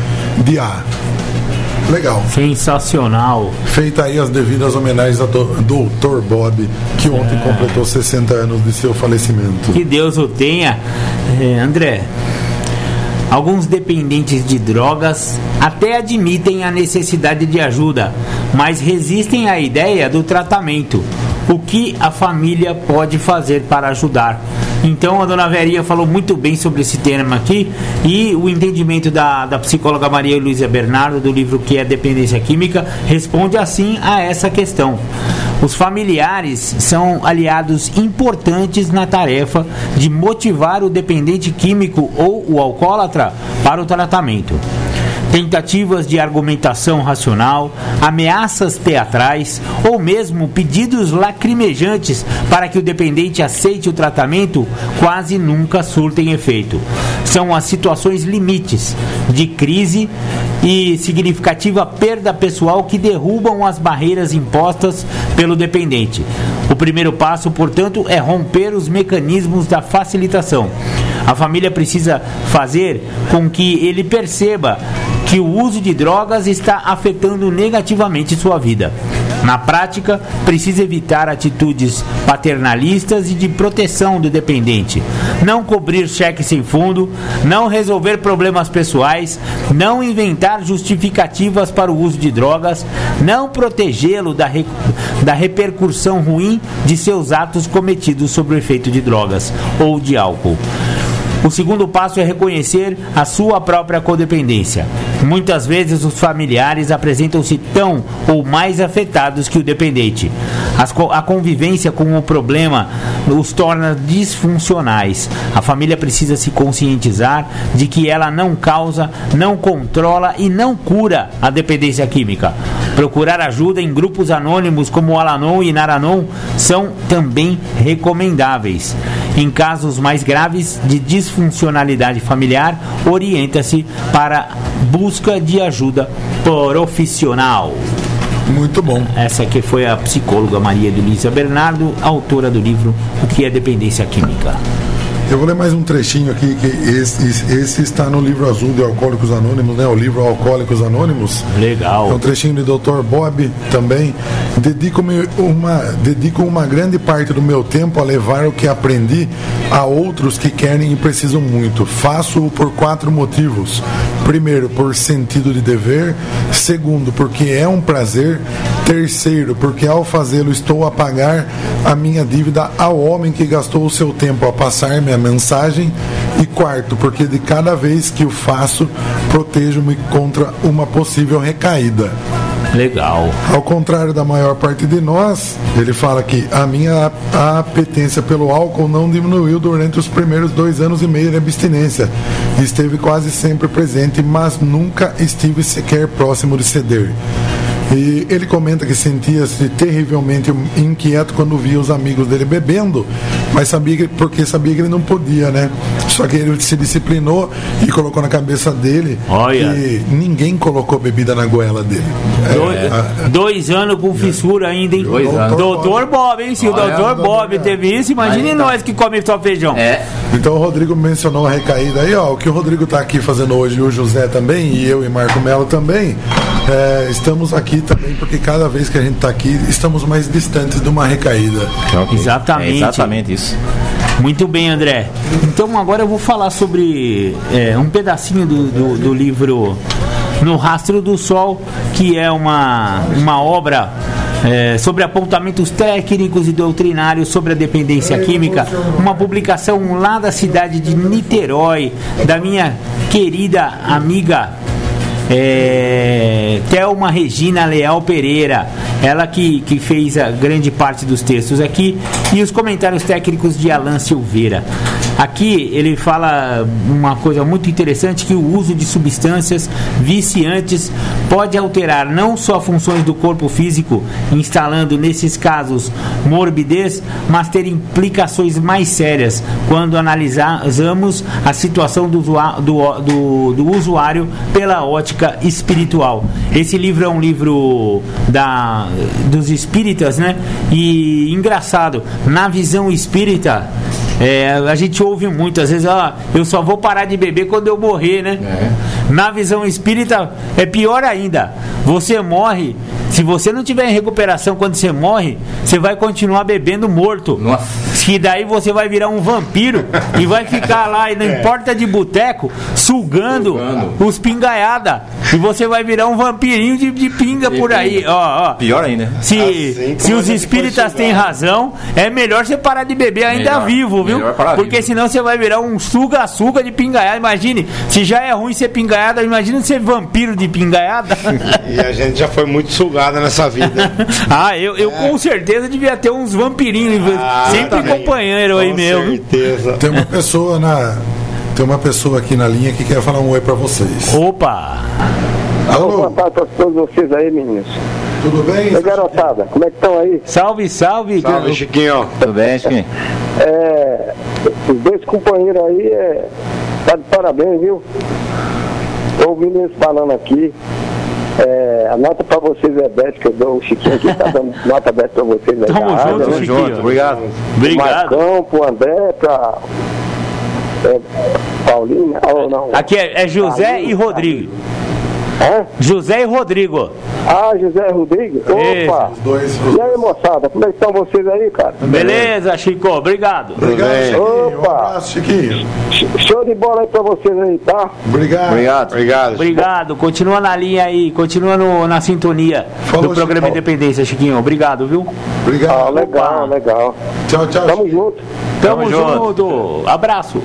de A. Legal. Sensacional. Feita aí as devidas homenagens a do, Dr. Bob, que ontem completou 60 anos de seu falecimento. Que Deus o tenha. É, André, alguns dependentes de drogas até admitem a necessidade de ajuda, mas resistem à ideia do tratamento. O que a família pode fazer para ajudar? Então a dona Verinha falou muito bem sobre esse tema aqui e o entendimento da, da psicóloga Maria Luísa Bernardo do livro que é Dependência Química responde assim a essa questão. Os familiares são aliados importantes na tarefa de motivar o dependente químico ou o alcoólatra para o tratamento. Tentativas de argumentação racional, ameaças teatrais ou mesmo pedidos lacrimejantes para que o dependente aceite o tratamento quase nunca surtem efeito. São as situações limites de crise e significativa perda pessoal que derrubam as barreiras impostas pelo dependente. O primeiro passo, portanto, é romper os mecanismos da facilitação. A família precisa fazer com que ele perceba que o uso de drogas está afetando negativamente sua vida. Na prática, precisa evitar atitudes paternalistas e de proteção do dependente, não cobrir cheque sem fundo, não resolver problemas pessoais, não inventar justificativas para o uso de drogas, não protegê-lo da, re- da repercussão ruim de seus atos cometidos sob o efeito de drogas ou de álcool. O segundo passo é reconhecer a sua própria codependência. Muitas vezes os familiares apresentam-se tão ou mais afetados que o dependente. A convivência com o problema os torna disfuncionais. A família precisa se conscientizar de que ela não causa, não controla e não cura a dependência química. Procurar ajuda em grupos anônimos como Alanon e Naranon são também recomendáveis. Em casos mais graves de disfuncionalidade familiar, orienta-se para busca de ajuda profissional. Muito bom. Essa aqui foi a psicóloga Maria de Luísa Bernardo, autora do livro O que é Dependência Química. Eu vou ler mais um trechinho aqui, que esse, esse está no livro azul de Alcoólicos Anônimos, né? O livro Alcoólicos Anônimos. É um Legal. trechinho de Dr. Bob também. Dedico-me uma, dedico uma grande parte do meu tempo a levar o que aprendi a outros que querem e precisam muito. Faço-o por quatro motivos. Primeiro, por sentido de dever. Segundo, porque é um prazer. Terceiro, porque ao fazê-lo estou a pagar a minha dívida ao homem que gastou o seu tempo a passar-me a mensagem. E quarto, porque de cada vez que o faço, protejo-me contra uma possível recaída. Legal. Ao contrário da maior parte de nós, ele fala que a minha apetência pelo álcool não diminuiu durante os primeiros dois anos e meio de abstinência. Esteve quase sempre presente, mas nunca estive sequer próximo de ceder. E ele comenta que sentia-se terrivelmente inquieto quando via os amigos dele bebendo, mas sabia que, porque sabia que ele não podia, né? Só que ele se disciplinou e colocou na cabeça dele Olha. que ninguém colocou bebida na goela dele. Dois, É, a- dois anos com fissura ainda, hein? Dois anos. Doutor Bob, hein? Se o Olha, doutor doutor Bob teve isso, imagine Aí tá. nós que come só feijão. É, Então o Rodrigo mencionou a recaída aí, ó. O que o Rodrigo está aqui fazendo hoje, e o José também, e eu e Marco Melo também. É, estamos aqui também porque cada vez que a gente está aqui, estamos mais distantes de uma recaída. Exatamente. É exatamente isso. Muito bem, André. Então agora eu vou falar sobre é, um pedacinho do, do, do livro No Rastro do Sol, que é uma, uma obra é, sobre apontamentos técnicos e doutrinários sobre a dependência química, uma publicação lá da cidade de Niterói, da minha querida amiga é, Thelma Regina Leal Pereira, ela que, que fez a grande parte dos textos aqui, e os comentários técnicos de Alan Silveira. Aqui ele fala uma coisa muito interessante que o uso de substâncias viciantes pode alterar não só funções do corpo físico, instalando nesses casos morbidez, mas ter implicações mais sérias quando analisamos a situação do, do- do- do usuário pela ótica espiritual. Esse livro é um livro da, dos espíritas, né? E engraçado, na visão espírita, é, a gente ouve muito, às vezes, ó, eu só vou parar de beber quando eu morrer, né? Na visão espírita é pior ainda. Você morre, se você não tiver em recuperação quando você morre, você vai continuar bebendo morto. Nossa. Que daí você vai virar um vampiro e vai ficar lá na porta de boteco sugando, Sugando. os pingaiada. E você vai virar um vampirinho de, de pinga por aí. Ó, ó. Pior ainda. Se, Assim se os espíritas têm razão, é melhor você parar de beber ainda Melhor. vivo, viu? Porque vivo. senão você vai virar um suga-suga de pingaiada. Imagine, se já é ruim ser pingaiada, imagina ser vampiro de pingaiada. E a gente já foi muito sugada nessa vida. ah, eu, eu com certeza devia ter uns vampirinhos Ah, sempre também. Companheiro aí Com meu. viu? certeza. Tem uma pessoa na. Tem uma pessoa aqui na linha que quer falar um oi para vocês. Opa! Alô, boa tarde para todos vocês aí, meninos. tudo bem? Oi, garotada, como é que estão aí? Salve, salve! Salve, Chiquinho. Tudo bem, Chiquinho? É, os dois companheiros aí, é, tá de parabéns, viu? Tô ouvindo eles falando aqui. É, a nota para vocês é 10, que eu dou o Chiquinho aqui, tá dando nota 10 para vocês. aí Tamo junto? Tamo Chiquinho. junto, obrigado. Obrigado. Pro Marcão, pro André, pra é, Paulinho, né? ou não? Aqui é, é José e Rodrigo. Hã? José e Rodrigo. Ah, José Rodrigues. Isso. Opa! Os dois. E aí, moçada, como é que estão vocês aí, cara? Beleza, Chico? Obrigado. Obrigado. Chiquinho. Um Opa. abraço, Chiquinho. Show de bola aí pra vocês aí, tá? Obrigado. Obrigado. Obrigado. Obrigado, continua na linha aí, continua no- na sintonia Falou, do programa Chico. Independência, Chiquinho. Obrigado, viu? Obrigado. Ah, legal, legal. Tchau, tchau. Tamo Chiquinho. junto. Tamo, Tamo junto. Abraço.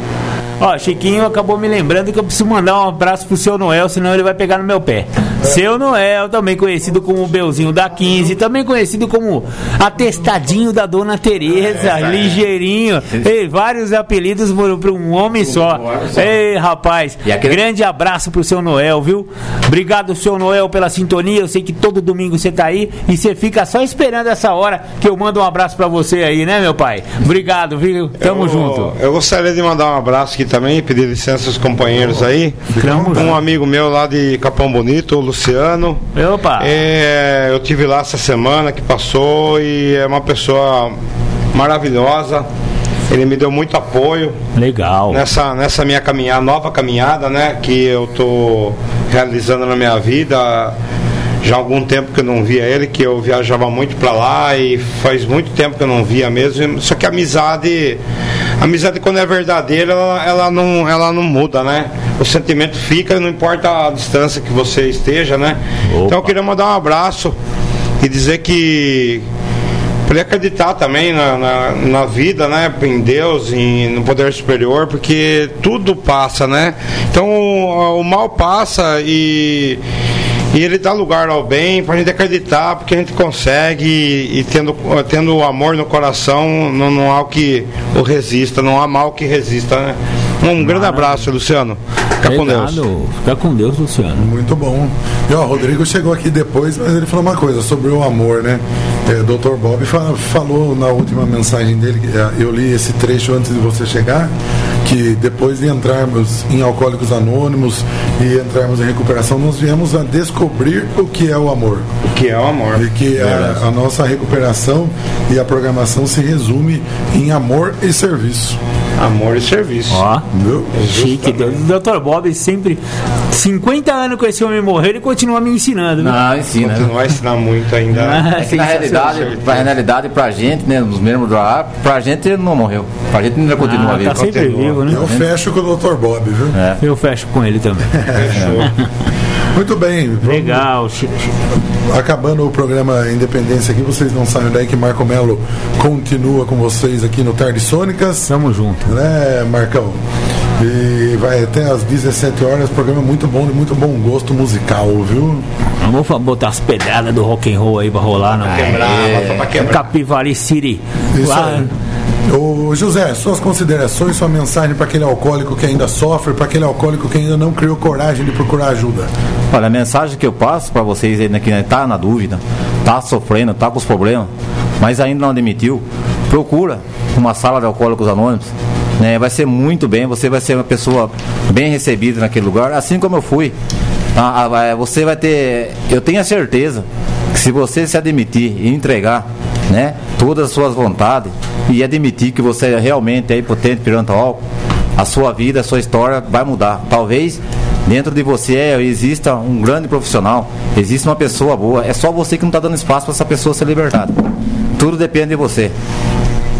Ó, Chiquinho acabou me lembrando que eu preciso mandar um abraço pro seu Noel, senão ele vai pegar no meu pé. Seu Noel, também conhecido como o Belzinho da 15, também conhecido como Atestadinho da Dona Tereza, Ligeirinho, ei, vários apelidos para um homem só. Ei, rapaz, aquele- grande abraço pro seu Noel, viu? Obrigado, seu Noel, pela sintonia. Eu sei que todo domingo você tá aí e você fica só esperando essa hora que eu mando um abraço pra você aí, né, meu pai? Obrigado, viu? Tamo eu, junto. Eu gostaria de mandar um abraço aqui também, pedir licença aos companheiros aí. Tamo Um amigo meu lá de Capão Bonito, o Luciano. Opa! É, eu tive lá essa semana que passou e é uma pessoa maravilhosa. Ele me deu muito apoio Legal. nessa, nessa minha caminhada, nova caminhada, né? Que eu tô realizando na minha vida. Já há algum tempo que eu não via ele, que eu viajava muito para lá e faz muito tempo que eu não via mesmo. Só que a amizade, a amizade quando é verdadeira, ela, ela não, ela não muda, né? O sentimento fica, não importa a distância que você esteja, né? Então eu queria mandar um abraço e dizer que para acreditar também na, na, na vida, né? Em Deus, em, no poder superior, porque tudo passa, né? Então o, o mal passa e, e ele dá lugar ao bem para a gente acreditar, porque a gente consegue e, e tendo, tendo o amor no coração, não, não há o que o resista, não há mal que resista, né? Um grande abraço, Luciano. Fica com Deus. Fica com Deus, Luciano. Muito bom. E ó, o Rodrigo chegou aqui depois, mas ele falou uma coisa sobre o amor, né? É, Dr. Bob fa- falou na última mensagem dele, é, eu li esse trecho antes de você chegar, que depois de entrarmos em Alcoólicos Anônimos e entrarmos em recuperação, nós viemos a descobrir o que é o amor. O que é o amor? E que a, a nossa recuperação e a programação se resume em amor e serviço. Amor e serviço. Ó, Viu? chique. O Dr. Bob sempre, 50 anos com esse homem morrer, ele continua me ensinando. viu? Não, ensina. né? Continua a ensinar muito ainda. Ah, É que na realidade, pra, realidade, pra gente, né, nos membros do ar, pra gente ele não morreu. Pra gente ainda continua Ah, vivo. tá sempre Continua. vivo, né? Eu fecho com o Dr. Bob, viu? É. Eu fecho com ele também. Fechou. Muito bem. vamos- Legal. Acabando o programa Independência aqui, vocês não saiam daí que Marco Melo continua com vocês aqui no Tarde Sônicas. Tamo junto. Né, Marcão? E vai até às 17 horas, programa muito bom, de muito bom gosto musical, viu? Vamos botar as pedradas do rock and roll aí pra rolar na Quebrar, bota pra quebrar. Capivari City. Isso Lá- aí. Ô, José, suas considerações, sua mensagem para aquele alcoólico que ainda sofre, para aquele alcoólico que ainda não criou coragem de procurar ajuda. Olha, a mensagem que eu passo para vocês né, que tá na dúvida, tá sofrendo, tá com os problemas, mas ainda não admitiu, procura uma sala de alcoólicos anônimos. Né, vai ser muito bem, você vai ser uma pessoa bem recebida naquele lugar, assim como eu fui. Ah, ah, você vai ter, eu tenho a certeza que se você se admitir e entregar, né, todas as suas vontades e admitir que você realmente é impotente perante o álcool, a sua vida, a sua história vai mudar. Talvez dentro de você é, exista um grande profissional, existe uma pessoa boa, é só você que não está dando espaço para essa pessoa ser libertada. Tudo depende de você.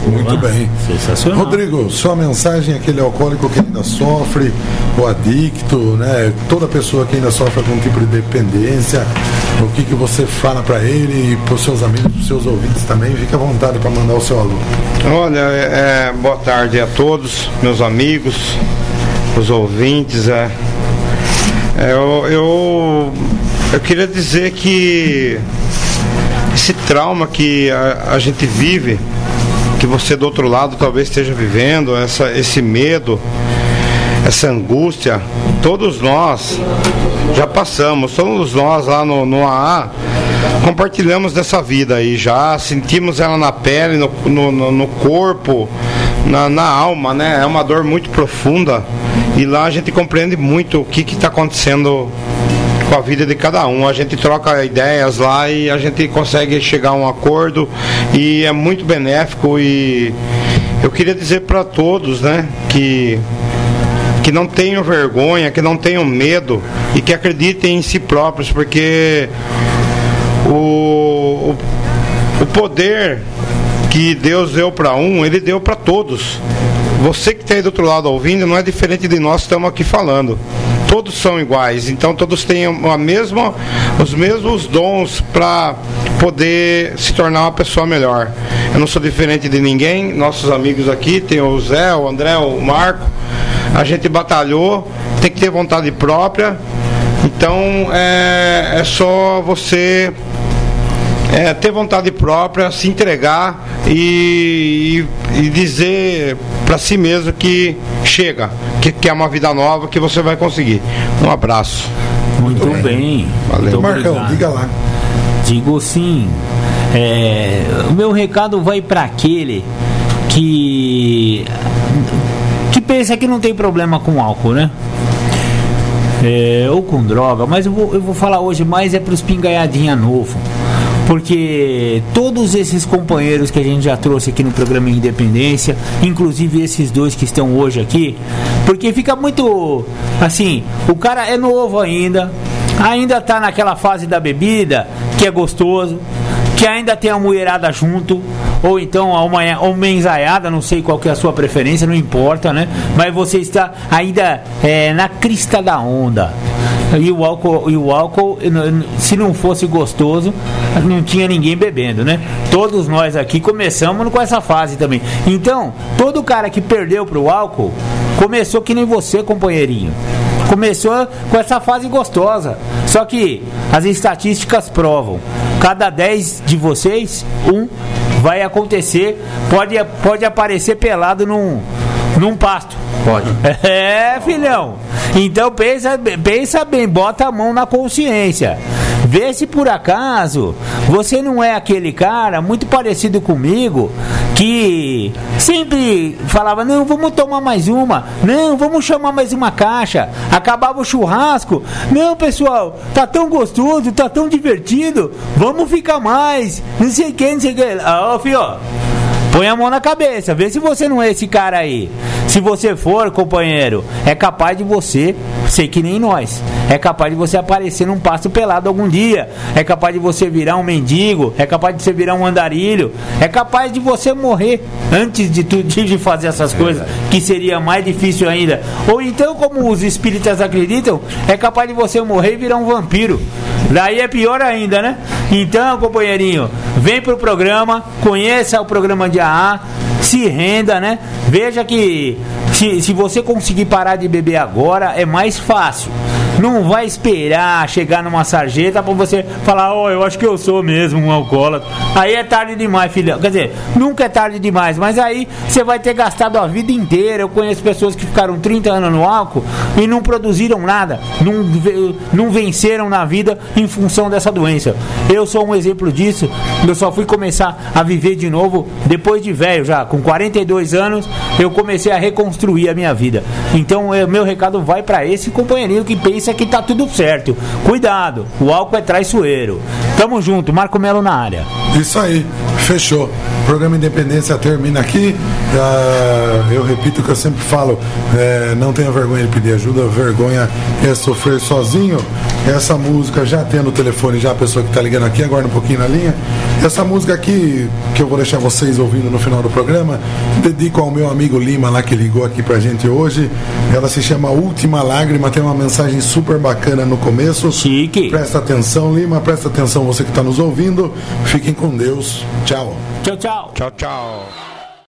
Muito bem. Sensacional. Rodrigo, sua mensagem àquele alcoólico que ainda sofre, o adicto, né? Toda pessoa que ainda sofre algum tipo de dependência, o que, que você fala para ele e para os seus amigos, para os seus ouvintes também, fica à vontade para mandar o seu aluno. Olha, é, é, boa tarde a todos, meus amigos, os ouvintes. É, É, eu, eu, eu queria dizer que esse trauma que a, a gente vive, que você do outro lado talvez esteja vivendo, essa, esse medo, essa angústia, todos nós já passamos, todos nós lá no, no AA compartilhamos dessa vida aí já, sentimos ela na pele, no, no, no- corpo, na, na alma, né? É uma dor muito profunda e lá a gente compreende muito o que está acontecendo com a vida de cada um. A gente troca ideias lá e a gente consegue chegar a um acordo e é muito benéfico e eu queria dizer para todos, né, que que não tenham vergonha, que não tenham medo e que acreditem em si próprios, porque o, o, o poder que Deus deu para um, Ele deu para todos. Você que está aí do outro lado ouvindo, não é diferente de nós que estamos aqui falando. Todos são iguais, então todos têm a mesma, os mesmos dons para poder se tornar uma pessoa melhor. Eu não sou diferente de ninguém, nossos amigos aqui, tem o Zé, o André, o Marco, a gente batalhou, tem que ter vontade própria. Então é, é só você é, ter vontade própria, se entregar e, e- e dizer para si mesmo que chega, que, que é uma vida nova que você vai conseguir. Um abraço. Muito bem. Valeu. Muito Marcão, obrigado. diga lá. Digo sim. É, o meu recado vai para aquele que que pensa que não tem problema com álcool, né? É, ou com droga, mas eu vou, eu vou falar hoje mais é para os pingaiadinha novo. Porque todos esses companheiros que a gente já trouxe aqui no programa Independência, inclusive esses dois que estão hoje aqui, porque fica muito assim, o cara é novo ainda, ainda tá naquela fase da bebida, que é gostoso, que ainda tem a mulherada junto, ou então uma, uma enzaiada, não sei qual que é a sua preferência, não importa, né? Mas você está ainda é, na crista da onda. E o álcool, e o álcool, se não fosse gostoso, não tinha ninguém bebendo, né? Todos nós aqui começamos com essa fase também. Então, todo cara que perdeu pro álcool, começou que nem você, companheirinho. Começou com essa fase gostosa. Só que as estatísticas provam: cada 10 de vocês, um vai acontecer, pode, pode aparecer pelado num, num pasto. Pode. É, filhão. Então pensa, pensa bem, bota a mão na consciência. Vê se por acaso você não é aquele cara muito parecido comigo que sempre falava: não, vamos tomar mais uma, não, vamos chamar mais uma caixa. Acabava o churrasco, não, pessoal, tá tão gostoso, tá tão divertido, vamos ficar mais, não sei quem, não sei quem. Ô, filho, Põe a mão na cabeça, vê se você não é esse cara aí. Se você for, companheiro, é capaz de você ser que nem nós. É capaz de você aparecer num pasto pelado algum dia. É capaz de você virar um mendigo. É capaz de você virar um andarilho. É capaz de você morrer antes de, tu, de fazer essas coisas, que seria mais difícil ainda. Ou então, como os espíritas acreditam, é capaz de você morrer e virar um vampiro. Daí é pior ainda, né? Então, companheirinho, vem pro programa, conheça o programa de Se renda, né? Veja que se, se você conseguir parar de beber agora, é mais fácil. Não vai esperar chegar numa sarjeta para você falar, ó, oh, eu acho que eu sou mesmo um alcoólatra. Aí é tarde demais, filhão. Quer dizer, nunca é tarde demais, mas aí você vai ter gastado a vida inteira. Eu conheço pessoas que ficaram 30 anos no álcool e não produziram nada, não, não venceram na vida em função dessa doença. Eu sou um exemplo disso. Eu só fui começar a viver de novo depois de velho, já com 42 anos, eu comecei a reconstruir a minha vida. Então, é, meu recado vai para esse companheirinho que pensa pensa que tá tudo certo. Cuidado, o álcool é traiçoeiro. Tamo junto, Marco Melo na área. Isso aí, fechou. O programa Independência termina aqui. Uh, eu repito o que eu sempre falo: é, não tenha vergonha de pedir ajuda, vergonha é sofrer sozinho. Essa música já tem no telefone, já a pessoa que está ligando aqui, agora um pouquinho na linha. Essa música aqui, que eu vou deixar vocês ouvindo no final do programa, dedico ao meu amigo Lima lá que ligou aqui pra gente hoje. Ela se chama Última Lágrima, tem uma mensagem super bacana no começo. Chique. Presta atenção, Lima, presta atenção você que está nos ouvindo. Fiquem com Deus. Tchau. Tchau, tchau. Tchau, tchau.